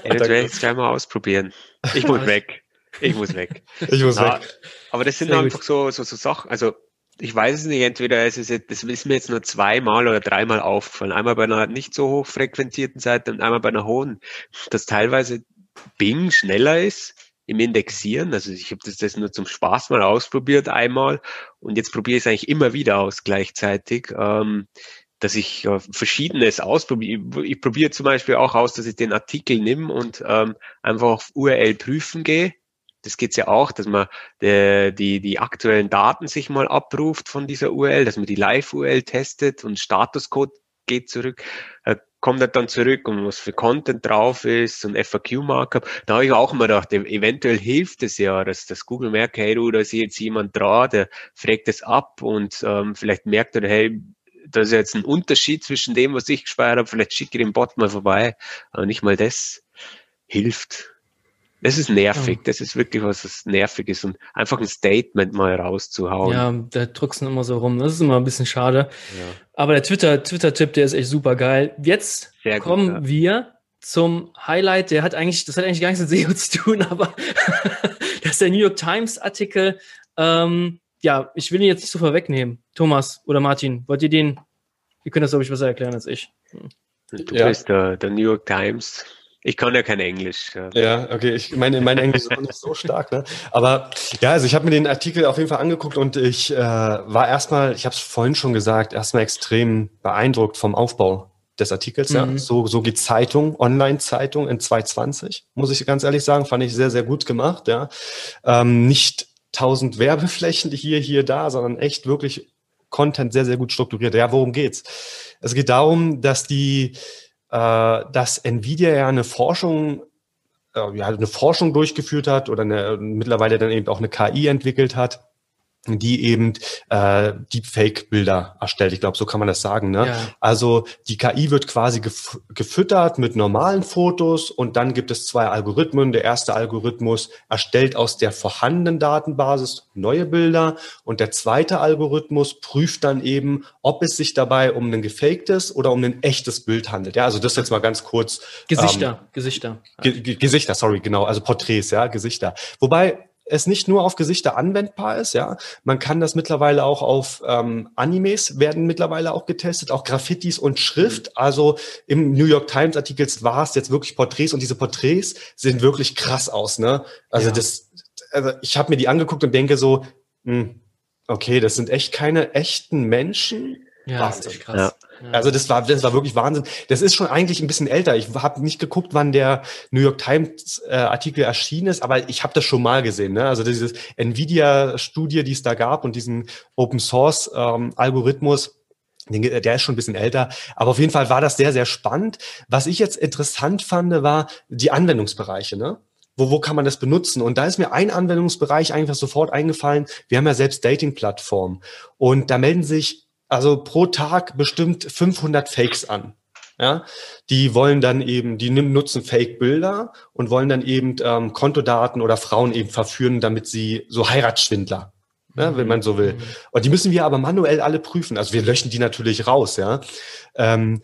Ey, das werde ich jetzt gleich mal ausprobieren. Ich muss weg. Ich muss weg. Ich muss ja, weg. Aber das sind Sehr einfach so, so, so Sachen. Also ich weiß es nicht, entweder ist es jetzt, das ist mir jetzt nur zweimal oder dreimal aufgefallen. Einmal bei einer nicht so hoch frequentierten Seite und einmal bei einer hohen, dass teilweise Bing schneller ist im Indexieren. Also ich habe das, das nur zum Spaß mal ausprobiert einmal und jetzt probiere ich es eigentlich immer wieder aus gleichzeitig. Ähm, dass ich äh, Verschiedenes ausprobiere. Ich, probiere zum Beispiel auch aus, dass ich den Artikel nehme und ähm, einfach auf URL prüfen gehe. Das geht's ja auch, dass man die, die, die aktuellen Daten sich mal abruft von dieser URL, dass man die Live-URL testet und Statuscode geht zurück. Äh, kommt er dann zurück und was für Content drauf ist und FAQ-Markup. Da habe ich auch immer gedacht, eventuell hilft es ja, dass das Google merkt, hey du, da ist jetzt jemand dran, der fragt es ab und ähm, vielleicht merkt er, hey, da ist jetzt ein Unterschied zwischen dem, was ich gespeichert habe, vielleicht schicke ich den Bot mal vorbei. Aber nicht mal das hilft. Das ist nervig. Das ist wirklich was, was nervig ist und einfach ein Statement mal rauszuhauen. Ja, da drückst du immer so rum. Das ist immer ein bisschen schade. Ja. Aber der Twitter, Twitter-Tipp, der ist echt super geil. Jetzt Sehr kommen gut, ja. wir zum Highlight. Der hat eigentlich, das hat eigentlich gar nichts mit SEO [LAUGHS] zu tun, aber [LAUGHS] das ist der New York Times Artikel. Ähm, ja, ich will ihn jetzt nicht so vorwegnehmen. Thomas oder Martin, wollt ihr den? Ihr könnt das, glaube ich, besser erklären als ich. Du ja. bist der, der New York Times. Ich kann ja kein Englisch. Ja, ja okay. Ich meine, mein Englisch ist auch nicht so stark, ne? Aber ja, also ich habe mir den Artikel auf jeden Fall angeguckt und ich äh, war erstmal, ich habe es vorhin schon gesagt, erstmal extrem beeindruckt vom Aufbau des Artikels. Mhm. Ja. So, so geht Zeitung, Online-Zeitung in 220, muss ich ganz ehrlich sagen, fand ich sehr, sehr gut gemacht. Ja. Ähm, nicht tausend Werbeflächen hier, hier, da, sondern echt wirklich Content sehr, sehr gut strukturiert. Ja, worum geht's? Es geht darum, dass die dass Nvidia ja eine Forschung äh, ja, eine Forschung durchgeführt hat oder eine, mittlerweile dann eben auch eine KI entwickelt hat, die eben äh, Deepfake-Bilder erstellt. Ich glaube, so kann man das sagen. Ne? Ja. Also die KI wird quasi gef gefüttert mit normalen Fotos und dann gibt es zwei Algorithmen. Der erste Algorithmus erstellt aus der vorhandenen Datenbasis neue Bilder und der zweite Algorithmus prüft dann eben, ob es sich dabei um ein gefaktes oder um ein echtes Bild handelt. Ja, also das jetzt mal ganz kurz. Gesichter, ähm, Gesichter. Ge Gesichter, sorry, genau, also Porträts, ja, Gesichter. Wobei es nicht nur auf Gesichter anwendbar ist, ja. Man kann das mittlerweile auch auf ähm, Animes werden mittlerweile auch getestet, auch Graffitis und Schrift. Mhm. Also im New York Times Artikel war es jetzt wirklich Porträts und diese Porträts sehen wirklich krass aus, ne? Also ja. das, also ich habe mir die angeguckt und denke so, mh, hm, okay, das sind echt keine echten Menschen. Ja, Wahnsinn. das ist krass. Ja. Also das war, das war wirklich Wahnsinn. Das ist schon eigentlich ein bisschen älter. Ich habe nicht geguckt, wann der New York Times äh, Artikel erschienen ist, aber ich habe das schon mal gesehen. Ne? Also dieses Nvidia-Studie, die es da gab und diesen Open Source ähm, Algorithmus. Der ist schon ein bisschen älter, aber auf jeden Fall war das sehr, sehr spannend. Was ich jetzt interessant fand, war die Anwendungsbereiche. Ne? wo, wo kann man das benutzen? Und da ist mir ein Anwendungsbereich einfach sofort eingefallen. Wir haben ja selbst Dating-Plattformen und da melden sich also pro Tag bestimmt 500 Fakes an. Ja, die wollen dann eben, die nutzen Fake-Bilder und wollen dann eben ähm, Kontodaten oder Frauen eben verführen, damit sie so Heiratsschwindler, ne, wenn man so will. Mhm. Und die müssen wir aber manuell alle prüfen. Also wir löschen die natürlich raus, ja. Ähm,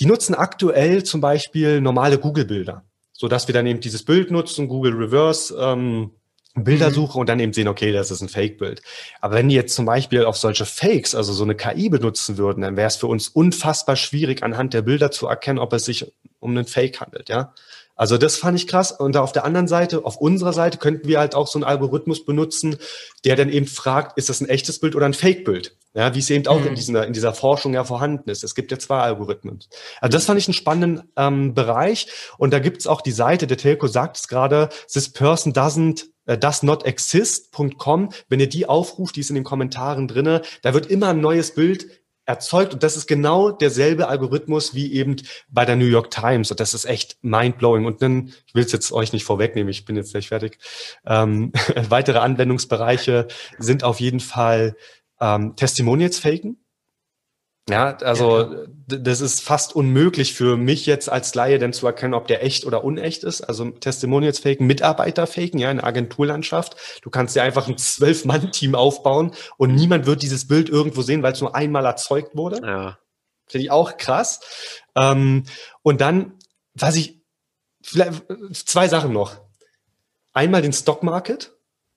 die nutzen aktuell zum Beispiel normale Google-Bilder, so dass wir dann eben dieses Bild nutzen, Google Reverse. Ähm, Bildersuche mhm. und dann eben sehen, okay, das ist ein Fake-Bild. Aber wenn die jetzt zum Beispiel auf solche Fakes, also so eine KI benutzen würden, dann wäre es für uns unfassbar schwierig, anhand der Bilder zu erkennen, ob es sich um einen Fake handelt, ja. Also das fand ich krass. Und auf der anderen Seite, auf unserer Seite, könnten wir halt auch so einen Algorithmus benutzen, der dann eben fragt, ist das ein echtes Bild oder ein Fake-Bild? Ja, wie es eben auch mhm. in, dieser, in dieser Forschung ja vorhanden ist. Es gibt ja zwei Algorithmen. Also das fand ich einen spannenden ähm, Bereich. Und da gibt es auch die Seite, der Telco sagt es gerade, this person doesn't äh, doesnotexist.com. Wenn ihr die aufruft, die ist in den Kommentaren drinne, da wird immer ein neues Bild erzeugt. Und das ist genau derselbe Algorithmus wie eben bei der New York Times. Und das ist echt mindblowing. Und dann, ich will es jetzt euch nicht vorwegnehmen, ich bin jetzt gleich fertig, ähm, [LAUGHS] weitere Anwendungsbereiche sind auf jeden Fall ähm, Testimonials faken, ja, also ja, das ist fast unmöglich für mich jetzt als Laie denn zu erkennen, ob der echt oder unecht ist. Also Testimonials faken, Mitarbeiter faken, ja, in der Agenturlandschaft. Du kannst ja einfach ein Zwölf-Mann-Team aufbauen und niemand wird dieses Bild irgendwo sehen, weil es nur einmal erzeugt wurde. Ja. Finde ich auch krass. Ähm, und dann, was ich, vielleicht zwei Sachen noch. Einmal den Stock Market.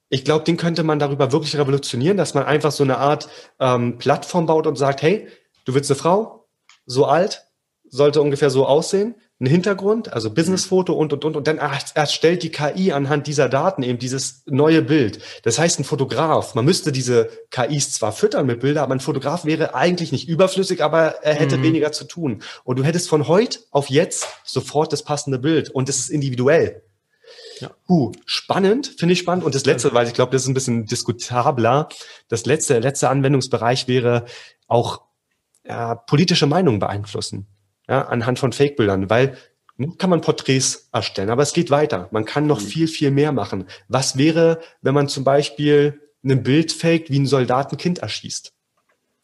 Ich glaube, den könnte man darüber wirklich revolutionieren, dass man einfach so eine Art ähm, Plattform baut und sagt, hey, Du willst eine Frau, so alt, sollte ungefähr so aussehen, ein Hintergrund, also Businessfoto und, und, und, und dann erstellt die KI anhand dieser Daten eben dieses neue Bild. Das heißt, ein Fotograf, man müsste diese KIs zwar füttern mit Bildern, aber ein Fotograf wäre eigentlich nicht überflüssig, aber er hätte mhm. weniger zu tun. Und du hättest von heute auf jetzt sofort das passende Bild und es ist individuell. Ja. Uh, spannend, finde ich spannend. Und das letzte, weil ich glaube, das ist ein bisschen diskutabler. Das letzte, der letzte Anwendungsbereich wäre auch ja, politische Meinungen beeinflussen, ja, anhand von Fake-Bildern, weil kann man Porträts erstellen, aber es geht weiter. Man kann noch mhm. viel, viel mehr machen. Was wäre, wenn man zum Beispiel ein Bild faked, wie ein Soldatenkind erschießt?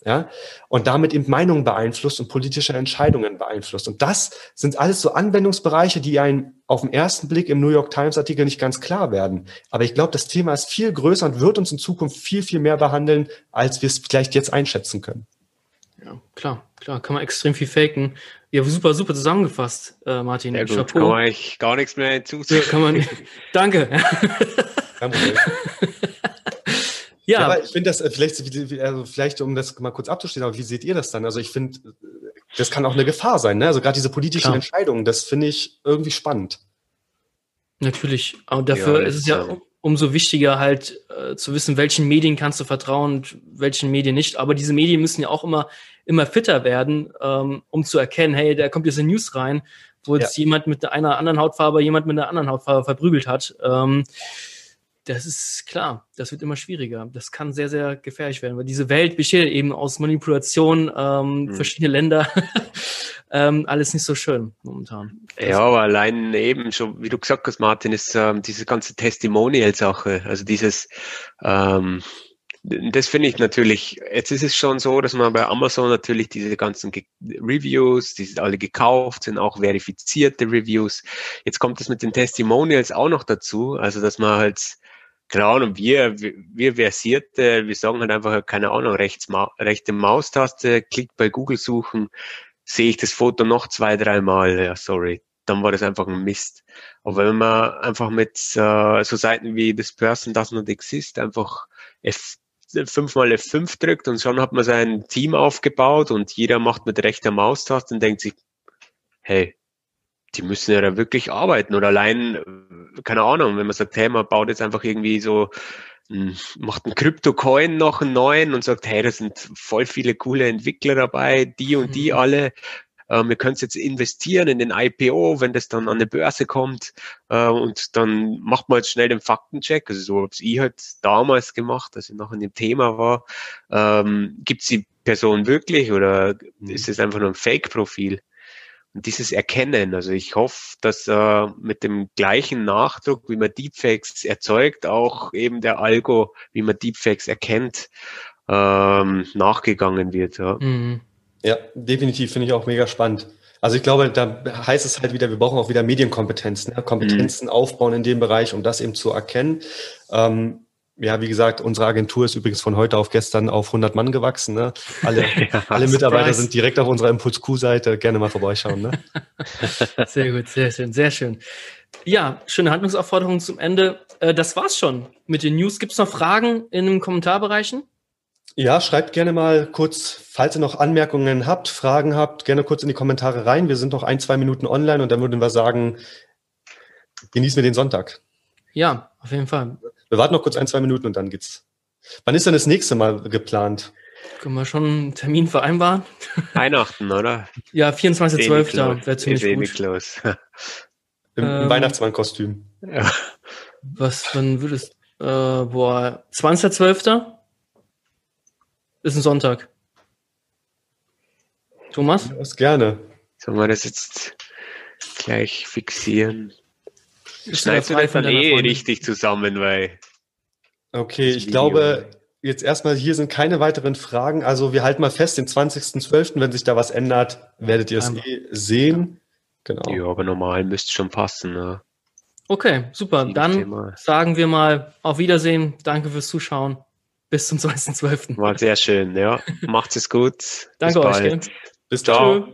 Ja, und damit eben Meinungen beeinflusst und politische Entscheidungen beeinflusst. Und das sind alles so Anwendungsbereiche, die einem auf den ersten Blick im New York Times Artikel nicht ganz klar werden. Aber ich glaube, das Thema ist viel größer und wird uns in Zukunft viel, viel mehr behandeln, als wir es vielleicht jetzt einschätzen können. Ja, klar, klar, kann man extrem viel faken. Ja, super, super zusammengefasst, äh, Martin. Ja, gut, Chapeau. kann man eigentlich gar nichts mehr. Ja, man, danke. [LAUGHS] [LAUGHS] ja. ja, aber ich finde das äh, vielleicht, also vielleicht, um das mal kurz abzustellen, aber wie seht ihr das dann? Also ich finde, das kann auch eine Gefahr sein, ne? Also gerade diese politischen Klar. Entscheidungen, das finde ich irgendwie spannend. Natürlich, aber dafür ja, ist es ja umso wichtiger halt äh, zu wissen, welchen Medien kannst du vertrauen und welchen Medien nicht. Aber diese Medien müssen ja auch immer, immer fitter werden, ähm, um zu erkennen, hey, da kommt jetzt eine News rein, wo jetzt ja. jemand mit einer anderen Hautfarbe jemand mit einer anderen Hautfarbe verprügelt hat. Ähm, das ist klar, das wird immer schwieriger. Das kann sehr, sehr gefährlich werden, weil diese Welt besteht eben aus Manipulation, ähm, mhm. verschiedene Länder. [LAUGHS] ähm, alles nicht so schön momentan. Ja, aber allein eben schon, wie du gesagt hast, Martin, ist ähm, diese ganze Testimonial-Sache, also dieses, ähm, das finde ich natürlich, jetzt ist es schon so, dass man bei Amazon natürlich diese ganzen Reviews, die sind alle gekauft, sind auch verifizierte Reviews. Jetzt kommt es mit den Testimonials auch noch dazu, also dass man halt, keine Ahnung, wir, wir versierte, wir sagen halt einfach, keine Ahnung, rechts, rechte Maustaste, klickt bei Google suchen, sehe ich das Foto noch zwei, dreimal, ja, sorry, dann war das einfach ein Mist. Aber wenn man einfach mit äh, so Seiten wie das Person Does Not Exist einfach fünfmal F5 drückt und schon hat man sein Team aufgebaut und jeder macht mit rechter Maustaste und denkt sich, hey, die müssen ja da wirklich arbeiten oder allein, keine Ahnung, wenn man sagt, hey, man baut jetzt einfach irgendwie so, macht einen Krypto-Coin noch einen neuen und sagt, hey, da sind voll viele coole Entwickler dabei, die und die mhm. alle äh, wir können es jetzt investieren in den IPO, wenn das dann an eine Börse kommt äh, und dann macht man jetzt schnell den Faktencheck. Also so habe ich halt damals gemacht, als ich noch in dem Thema war. Ähm, Gibt es die Person wirklich oder mhm. ist es einfach nur ein Fake-Profil? Und dieses Erkennen, also ich hoffe, dass äh, mit dem gleichen Nachdruck, wie man Deepfakes erzeugt, auch eben der Algo, wie man Deepfakes erkennt, ähm, nachgegangen wird. Ja. Mhm. Ja, definitiv finde ich auch mega spannend. Also ich glaube, da heißt es halt wieder, wir brauchen auch wieder Medienkompetenz, ne? Kompetenzen mhm. aufbauen in dem Bereich, um das eben zu erkennen. Ähm, ja, wie gesagt, unsere Agentur ist übrigens von heute auf gestern auf 100 Mann gewachsen. Ne? Alle, [LAUGHS] ja, alle Mitarbeiter sind direkt auf unserer Impuls Q-Seite. Gerne mal vorbeischauen. Ne? [LAUGHS] sehr gut, sehr schön, sehr schön. Ja, schöne Handlungsaufforderung zum Ende. Äh, das war's schon mit den News. Gibt es noch Fragen in den Kommentarbereichen? Ja, schreibt gerne mal kurz, falls ihr noch Anmerkungen habt, Fragen habt, gerne kurz in die Kommentare rein. Wir sind noch ein, zwei Minuten online und dann würden wir sagen, genießen wir den Sonntag. Ja, auf jeden Fall. Wir warten noch kurz ein, zwei Minuten und dann geht's. Wann ist denn das nächste Mal geplant? Können wir schon einen Termin vereinbaren? [LAUGHS] Weihnachten, oder? Ja, 24.12. wäre ziemlich gut. Los. Im, im ähm, Weihnachtsmannkostüm. Ja. Was, wann würdest, äh, boah, 20.12.? Ist ein Sonntag. Thomas? Ja, gerne. Sollen wir das jetzt gleich fixieren? Schneidest du das dann eh richtig zusammen, weil. Okay, ich Video. glaube, jetzt erstmal hier sind keine weiteren Fragen. Also wir halten mal fest, den 20.12., wenn sich da was ändert, werdet ihr es eh sehen. Genau. Ja, aber normal müsste schon passen. Ne? Okay, super. Dann sagen wir mal auf Wiedersehen. Danke fürs Zuschauen. Bis zum 20.12. War sehr schön, ja. [LAUGHS] Macht es gut. Danke euch. Bis, ciao.